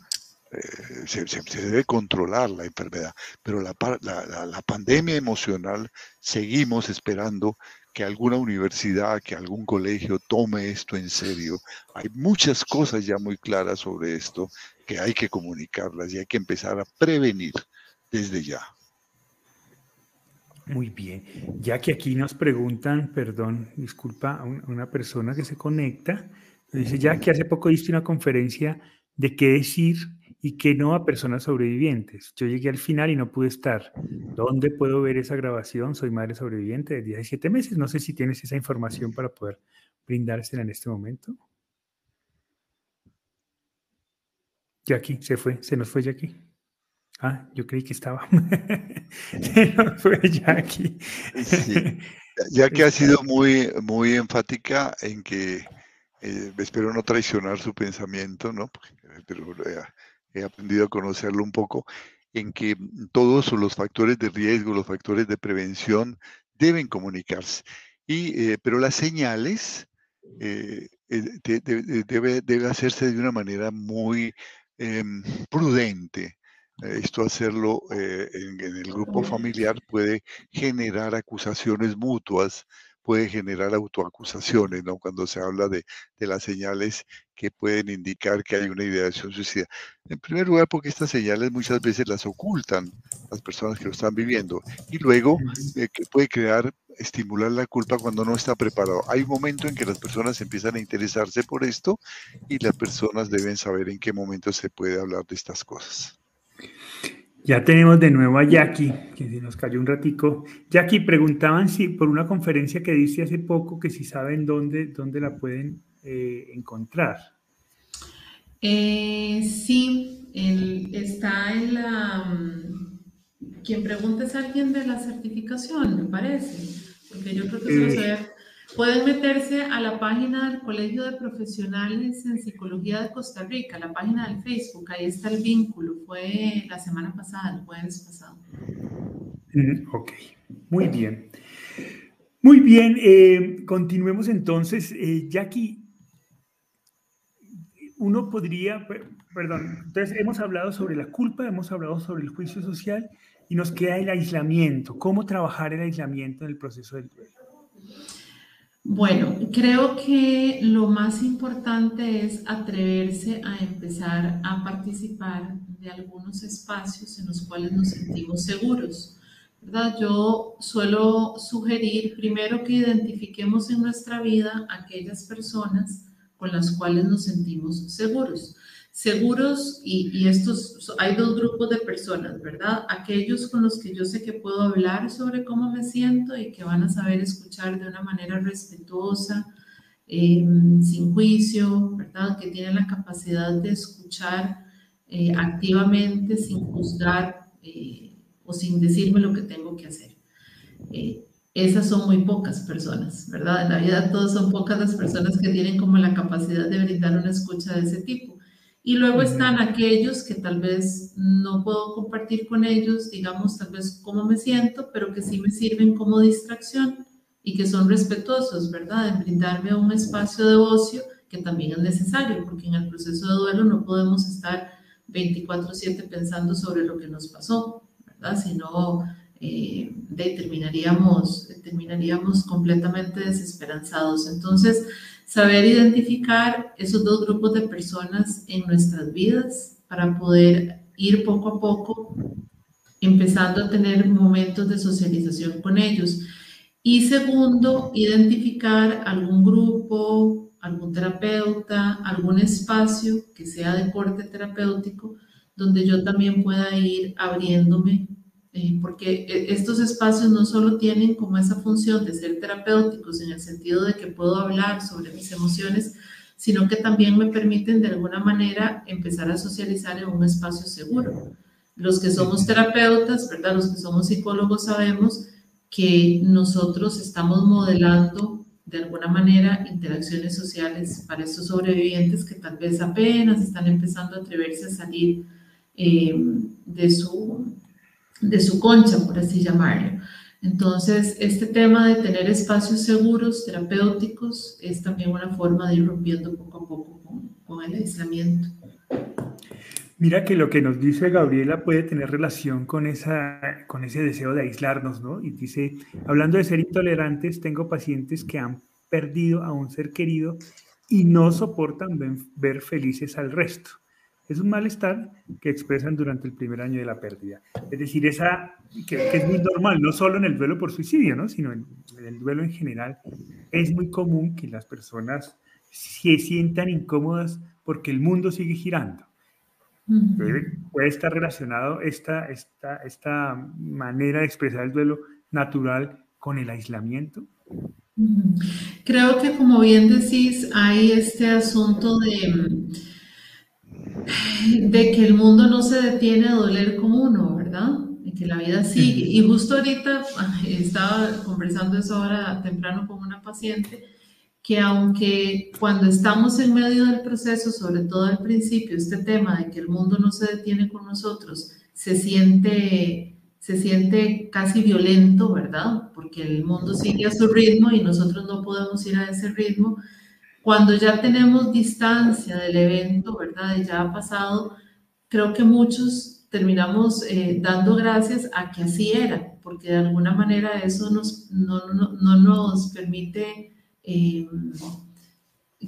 B: Eh, se, debe controlar la enfermedad, pero la, la, la pandemia emocional seguimos esperando que alguna universidad, que algún colegio tome esto en serio. Hay muchas cosas ya muy claras sobre esto que hay que comunicarlas y hay que empezar a prevenir desde ya.
A: Muy bien. Ya que aquí nos preguntan, perdón, disculpa, a una persona que se conecta, dice ya que hace poco diste una conferencia de qué decir y qué no a personas sobrevivientes. Yo llegué al final y no pude estar. ¿Dónde puedo ver esa grabación? Soy madre sobreviviente de 17 meses. No sé si tienes esa información para poder brindársela en este momento. Jackie, se fue, se nos fue Jackie. Ah, yo creí que estaba. se nos fue Jackie.
B: Sí. Ya que ha sido muy, muy enfática en que eh, espero no traicionar su pensamiento, ¿no? Pero eh, he aprendido a conocerlo un poco, en que todos los factores de riesgo, los factores de prevención deben comunicarse. Y, eh, pero las señales eh, de, de, debe, debe hacerse de una manera muy eh, prudente. Esto hacerlo eh, en, en, el grupo familiar puede generar acusaciones mutuas, puede generar autoacusaciones, ¿no? Cuando se habla de, de, las señales que pueden indicar que hay una ideación suicida. En primer lugar, porque estas señales muchas veces las ocultan las personas que lo están viviendo. Y luego, eh, que puede crear, estimular la culpa cuando no está preparado. Hay un momento en que las personas empiezan a interesarse por esto y las personas deben saber en qué momento se puede hablar de estas cosas.
A: Ya tenemos de nuevo a Jackie, que se nos cayó un ratico. Jackie, preguntaban si por una conferencia que diste hace poco, que si saben dónde, dónde la pueden eh, encontrar.
C: Eh, sí, el, está en la... Um, quien pregunta es alguien de la certificación, me parece, porque yo creo que eh, se lo Pueden meterse a la página del Colegio de Profesionales en Psicología de Costa Rica, la página del Facebook, ahí está el vínculo, fue la semana pasada, el jueves pasado.
A: Mm, ok, muy bien. Muy bien, eh, continuemos entonces. Eh, Jackie, uno podría, perdón, entonces hemos hablado sobre la culpa, hemos hablado sobre el juicio social y nos queda el aislamiento. ¿Cómo trabajar el aislamiento en el proceso del duelo?
C: Bueno, creo que lo más importante es atreverse a empezar a participar de algunos espacios en los cuales nos sentimos seguros. ¿verdad? Yo suelo sugerir primero que identifiquemos en nuestra vida aquellas personas con las cuales nos sentimos seguros seguros y, y, estos, hay dos grupos de personas, ¿verdad? Aquellos con los que yo sé que puedo hablar sobre cómo me siento y que van a saber escuchar de una manera respetuosa, eh, sin juicio, ¿verdad? Que tienen la capacidad de escuchar eh, activamente, sin juzgar eh, o sin decirme lo que tengo que hacer. Eh, esas son muy pocas personas, ¿verdad? En la vida todos son pocas las personas que tienen como la capacidad de brindar una escucha de ese tipo. Y luego están aquellos que tal vez no puedo compartir con ellos, digamos, tal vez cómo me siento, pero que sí me sirven como distracción y que son respetuosos, ¿verdad? En brindarme un espacio de ocio que también es necesario, porque en el proceso de duelo no podemos estar 24/7 pensando sobre lo que nos pasó, ¿verdad? Sino eh, terminaríamos, terminaríamos completamente desesperanzados. Entonces, saber identificar esos dos grupos de personas en nuestras vidas para poder ir poco a poco empezando a tener momentos de socialización con ellos. Y segundo, identificar algún grupo, algún terapeuta, algún espacio que sea de corte terapéutico, donde yo también pueda ir abriéndome, eh, porque e, estos espacios no solo tienen como esa función de ser terapéuticos en el sentido de que puedo hablar sobre mis emociones, sino que también me permiten de alguna manera empezar a socializar en un espacio seguro. Los que somos terapeutas, ¿verdad? Los que somos psicólogos sabemos que nosotros estamos modelando de alguna manera interacciones sociales para estos sobrevivientes que tal vez apenas están empezando a atreverse a salir eh, de, su, de su concha, por así llamarlo. Entonces, este tema de tener espacios seguros, terapéuticos, es también una forma de ir rompiendo poco a poco con, el aislamiento.
A: Mira que lo que nos dice Gabriela puede tener relación con, esa, con ese deseo de aislarnos, ¿no? Y dice, hablando de ser intolerantes, tengo pacientes que han perdido a un ser querido y no soportan ver felices al resto. Es un malestar que expresan durante el primer año de la pérdida. Es decir, esa que, es muy normal, no solo en el duelo por suicidio, ¿no? sino en, el duelo en general. Es muy común que las personas se sientan incómodas porque el mundo sigue girando. puede, estar relacionado esta, esta, esta manera de expresar el duelo natural con el aislamiento.
C: Creo que como bien decís, hay este asunto de de que el mundo no se detiene a doler como uno, ¿verdad? De que la vida sigue. Y justo ahorita estaba conversando eso ahora temprano con una paciente que aunque cuando estamos en medio del proceso, sobre todo al principio, este tema de que el mundo no se detiene con nosotros, se siente, se siente casi violento, ¿verdad? Porque el mundo sigue a su ritmo y nosotros no podemos ir a ese ritmo cuando ya tenemos distancia del evento, ¿verdad? ya ha pasado, creo que muchos terminamos eh, dando gracias a que así era, porque de alguna manera eso nos, no, no, nos permite eh,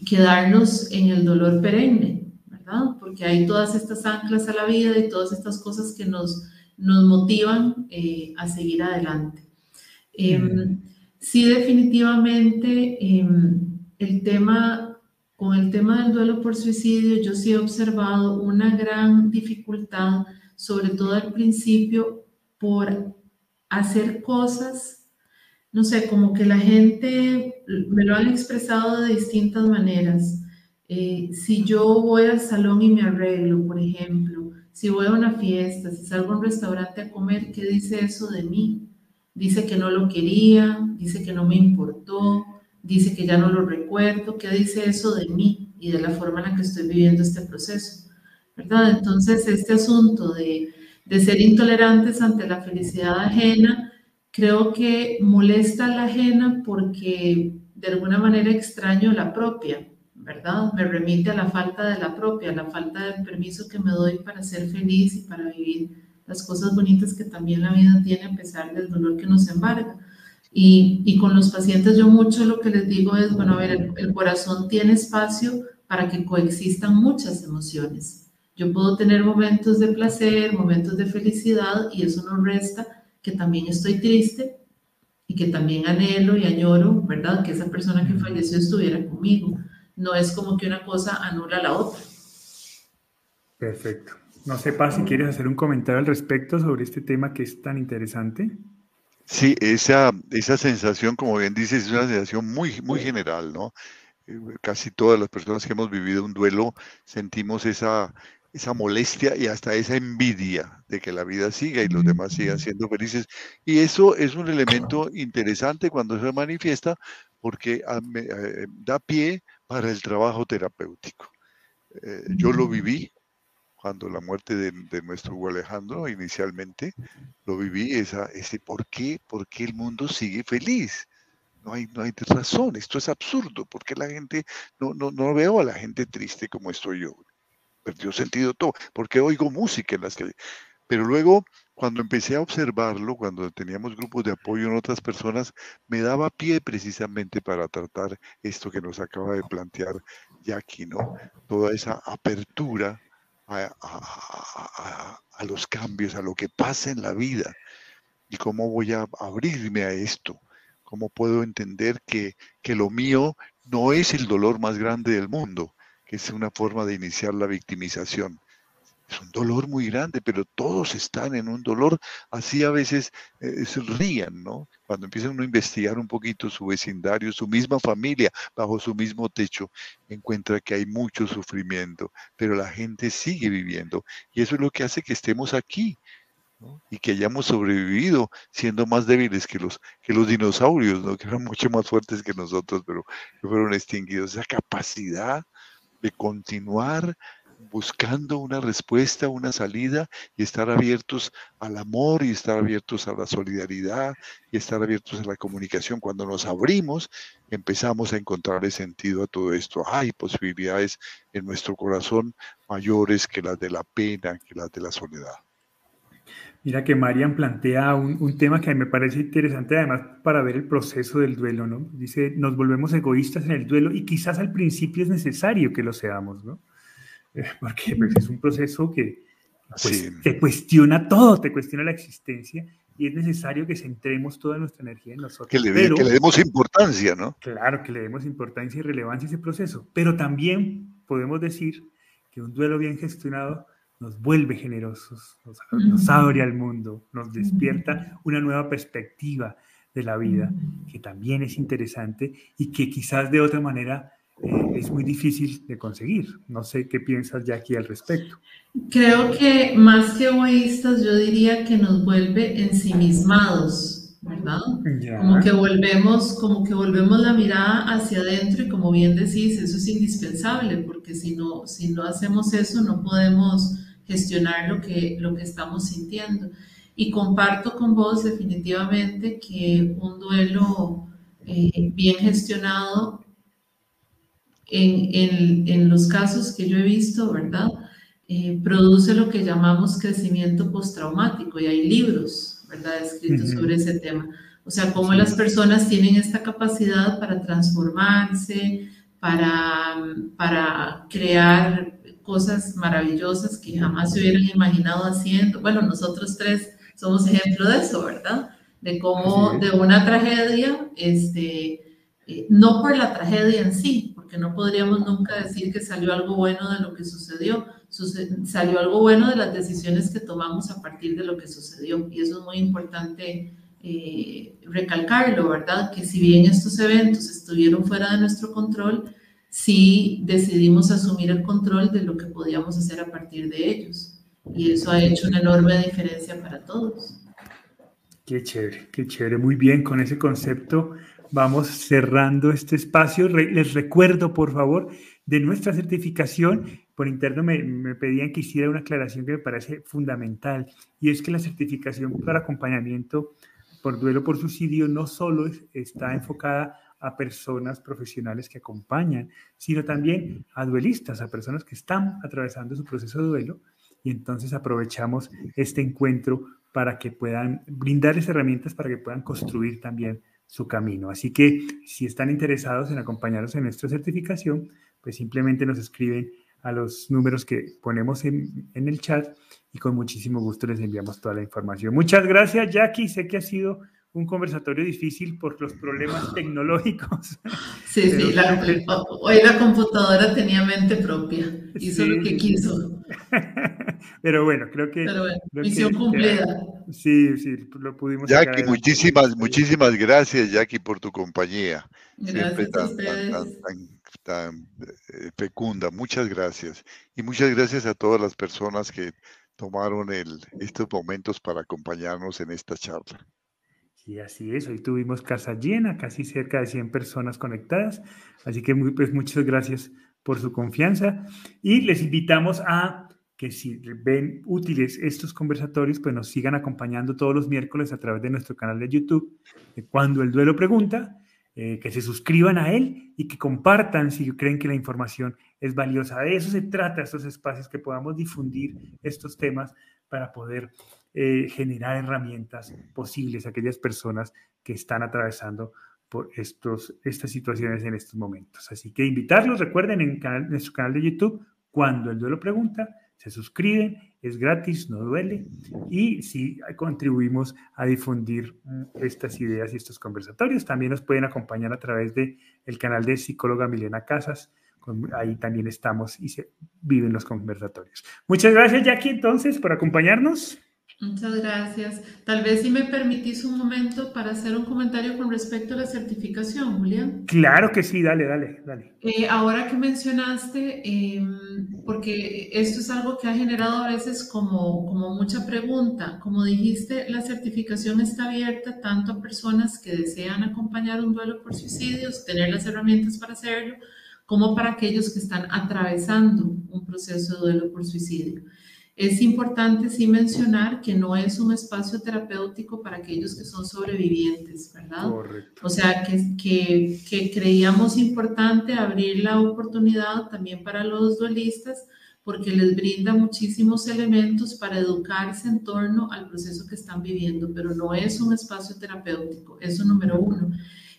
C: quedarnos en el dolor perenne, ¿verdad? Porque hay todas estas anclas a la vida y todas estas cosas que nos, nos motivan eh, a seguir adelante. Em, sí, definitivamente em, el tema, con el tema del duelo por suicidio, yo sí he observado una gran dificultad, sobre todo al principio, por hacer cosas, no sé, como que la gente me lo han expresado de distintas maneras. Eh, si yo voy al salón y me arreglo, por ejemplo, si voy a una fiesta, si salgo a un restaurante a comer, ¿qué dice eso de mí? Dice que no lo quería, dice que no me importó, dice que ya no lo recuerdo, ¿qué dice eso de mí y de la forma en la que estoy viviendo este proceso? ¿Verdad? Entonces, este asunto de, ser intolerantes ante la felicidad ajena, creo que molesta a la ajena porque de alguna manera extraño la propia, ¿verdad? Me remite a la falta de la propia, a la falta del permiso que me doy para ser feliz y para vivir las cosas bonitas que también la vida tiene a pesar del dolor que nos embarga. Y, con los pacientes yo mucho lo que les digo es, bueno, a ver, el, corazón tiene espacio para que coexistan muchas emociones. Yo puedo tener momentos de placer, momentos de felicidad y eso no resta que también estoy triste y que también anhelo y añoro, ¿verdad? Que esa persona que falleció estuviera conmigo. No es como que una cosa anula la otra.
A: Perfecto. No sepa si quieres hacer un comentario al respecto sobre este tema que es tan interesante.
B: Sí, esa, esa sensación, como bien dices, es una sensación muy, muy general, ¿no? Eh, casi todas las personas que hemos vivido un duelo sentimos esa, esa molestia y hasta esa envidia de que la vida siga y los demás sigan siendo felices. Y eso es un elemento interesante cuando se manifiesta porque eh, da pie para el trabajo terapéutico. Eh, yo lo viví cuando la muerte de, nuestro Hugo Alejandro inicialmente, lo viví, esa, ese ¿por qué? ¿Por qué el mundo sigue feliz? No hay, no hay razón, esto es absurdo, porque la gente, no, no, no veo a la gente triste como estoy yo, perdió sentido todo, porque oigo música en las que... Pero luego, cuando empecé a observarlo, cuando teníamos grupos de apoyo en otras personas, me daba pie precisamente para tratar esto que nos acaba de plantear Jackie, ¿no? Toda esa apertura a, los cambios, a lo que pasa en la vida y cómo voy a abrirme a esto, cómo puedo entender que, que lo mío no es el dolor más grande del mundo, que es una forma de iniciar la victimización. Es un dolor muy grande, pero todos están en un dolor. Así a veces eh, se rían, ¿no? Cuando empiezan a investigar un poquito su vecindario, su misma familia, bajo su mismo techo, encuentra que hay mucho sufrimiento, pero la gente sigue viviendo. Y eso es lo que hace que estemos aquí, y que hayamos sobrevivido siendo más débiles que los, que los dinosaurios, ¿no? que eran mucho más fuertes que nosotros, pero fueron extinguidos. Esa capacidad de continuar buscando una respuesta, una salida y estar abiertos al amor y estar abiertos a la solidaridad y estar abiertos a la comunicación. Cuando nos abrimos, empezamos a encontrarle sentido a todo esto. Hay posibilidades en nuestro corazón mayores que las de la pena, que las de la soledad.
A: Mira que Marian plantea un, un, tema que me parece interesante además para ver el proceso del duelo, ¿no? Dice, nos volvemos egoístas en el duelo y quizás al principio es necesario que lo seamos, ¿no? Porque pues, es un proceso que pues, te cuestiona todo, te cuestiona la existencia y es necesario que centremos toda nuestra energía en nosotros.
B: Que le, que le demos importancia, ¿no?
A: Claro, que le demos importancia y relevancia a ese proceso, pero también podemos decir que un duelo bien gestionado nos vuelve generosos, nos, nos abre al mundo, nos despierta una nueva perspectiva de la vida, que también es interesante y que quizás de otra manera eh, es muy difícil de conseguir. No sé qué piensas ya aquí al respecto.
C: Creo que más que egoístas, yo diría que nos vuelve ensimismados, ¿verdad? Como que volvemos, como que volvemos la mirada hacia adentro y como bien decís, eso es indispensable, porque si no, si no hacemos eso, no podemos gestionar lo que, lo que estamos sintiendo. Y comparto con vos definitivamente que un duelo eh, bien gestionado en, en, los casos que yo he visto, ¿verdad? Eh, produce lo que llamamos crecimiento postraumático y hay libros, ¿verdad? Escritos sobre ese tema. O sea, cómo las personas tienen esta capacidad para transformarse, para, para crear cosas maravillosas que jamás se hubieran imaginado haciendo. Bueno, nosotros tres somos ejemplo de eso, ¿verdad? De cómo de una tragedia, este, eh, no por la tragedia en sí, porque no podríamos nunca decir que salió algo bueno de lo que sucedió, salió algo bueno de las decisiones que tomamos a partir de lo que sucedió. Y eso es muy importante eh, recalcarlo, ¿verdad? Que si bien estos eventos estuvieron fuera de nuestro control, sí decidimos asumir el control de lo que podíamos hacer a partir de ellos. Y eso ha hecho una enorme diferencia para todos.
A: Qué chévere, qué chévere. Muy bien, con ese concepto vamos cerrando este espacio. les recuerdo, por favor, de nuestra certificación. Por interno me, pedían que hiciera una aclaración que me parece fundamental, y es que la certificación para acompañamiento por duelo por suicidio no solo está enfocada a personas profesionales que acompañan, sino también a duelistas, a personas que están atravesando su proceso de duelo, y entonces aprovechamos este encuentro para que puedan brindarles herramientas para que puedan construir también su camino. Así que si están interesados en acompañarnos en nuestra certificación, pues simplemente nos escriben a los números que ponemos en, el chat y con muchísimo gusto les enviamos toda la información. Muchas gracias, Jackie. Sé que ha sido un conversatorio difícil por los problemas tecnológicos.
C: Sí, sí, hoy la computadora tenía mente propia, hizo lo que quiso.
A: Pero bueno, creo que...
C: Pero bueno, misión cumplida.
A: Sí, sí, lo pudimos.
B: Jackie, muchísimas, muchísimas gracias, Jackie, por tu compañía.
C: Gracias
B: tan, tan, tan, eh, fecunda. Muchas gracias. Y muchas gracias a todas las personas que tomaron el, estos momentos para acompañarnos en esta charla.
A: Sí, así es. Hoy tuvimos casa llena, casi cerca de 100 personas conectadas. Así que pues, muchas gracias por su confianza. Y les invitamos a que si ven útiles estos conversatorios, pues nos sigan acompañando todos los miércoles a través de nuestro canal de YouTube, de Cuando el Duelo Pregunta, eh, que se suscriban a él y que compartan si creen que la información es valiosa. De eso se trata, estos espacios, que podamos difundir estos temas para poder eh, generar herramientas posibles a aquellas personas que están atravesando por estos, estas situaciones en estos momentos. Así que invitarlos, recuerden en, canal, nuestro canal de YouTube, cuando el duelo pregunta, se suscriben, es gratis, no duele, y si contribuimos a difundir mm, estas ideas y estos conversatorios, también nos pueden acompañar a través del el canal de psicóloga Milena Casas, ahí también estamos y se viven los conversatorios. Muchas gracias, Jackie, entonces, por acompañarnos.
C: Muchas gracias. Tal vez si me permitís un momento para hacer un comentario con respecto a la certificación, Julián.
A: Claro que sí, dale, dale, dale.
C: Eh, ahora que mencionaste, em, porque esto es algo que ha generado a veces como, como mucha pregunta, como dijiste, la certificación está abierta tanto a personas que desean acompañar un duelo por suicidios, tener las herramientas para hacerlo, como para aquellos que están atravesando un proceso de duelo por suicidio. Es importante sí mencionar que no es un espacio terapéutico para aquellos que son sobrevivientes, ¿verdad? Correcto. O sea, que, que, que creíamos importante abrir la oportunidad también para los duelistas porque les brinda muchísimos elementos para educarse en torno al proceso que están viviendo, pero no es un espacio terapéutico, eso número uno.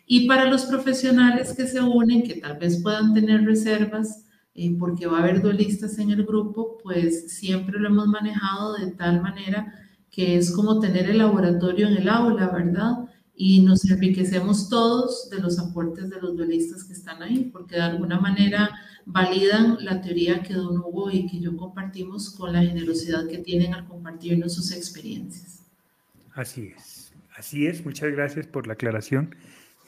C: Y para los profesionales que se unen, que tal vez puedan tener reservas, eh, porque va a haber duelistas en el grupo, pues siempre lo hemos manejado de tal manera que es como tener el laboratorio en el aula, ¿verdad? Y nos enriquecemos todos de los aportes de los duelistas que están ahí, porque de alguna manera validan la teoría que Don Hugo y que yo compartimos con la generosidad que tienen al compartirnos sus experiencias.
A: Así es, así es. Muchas gracias por la aclaración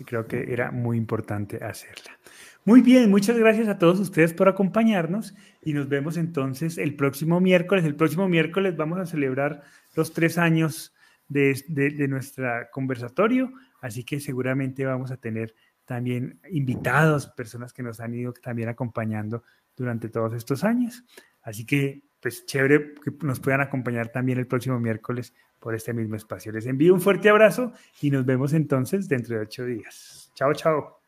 A: creo que era muy importante hacerla. Muy bien, muchas gracias a todos ustedes por acompañarnos y nos vemos entonces el próximo miércoles. El próximo miércoles vamos a celebrar los tres años de, de, nuestro conversatorio, así que seguramente vamos a tener también invitados, personas que nos han ido también acompañando durante todos estos años. Así que, pues chévere que nos puedan acompañar también el próximo miércoles por este mismo espacio. Les envío un fuerte abrazo y nos vemos entonces dentro de ocho días. Chao, chao.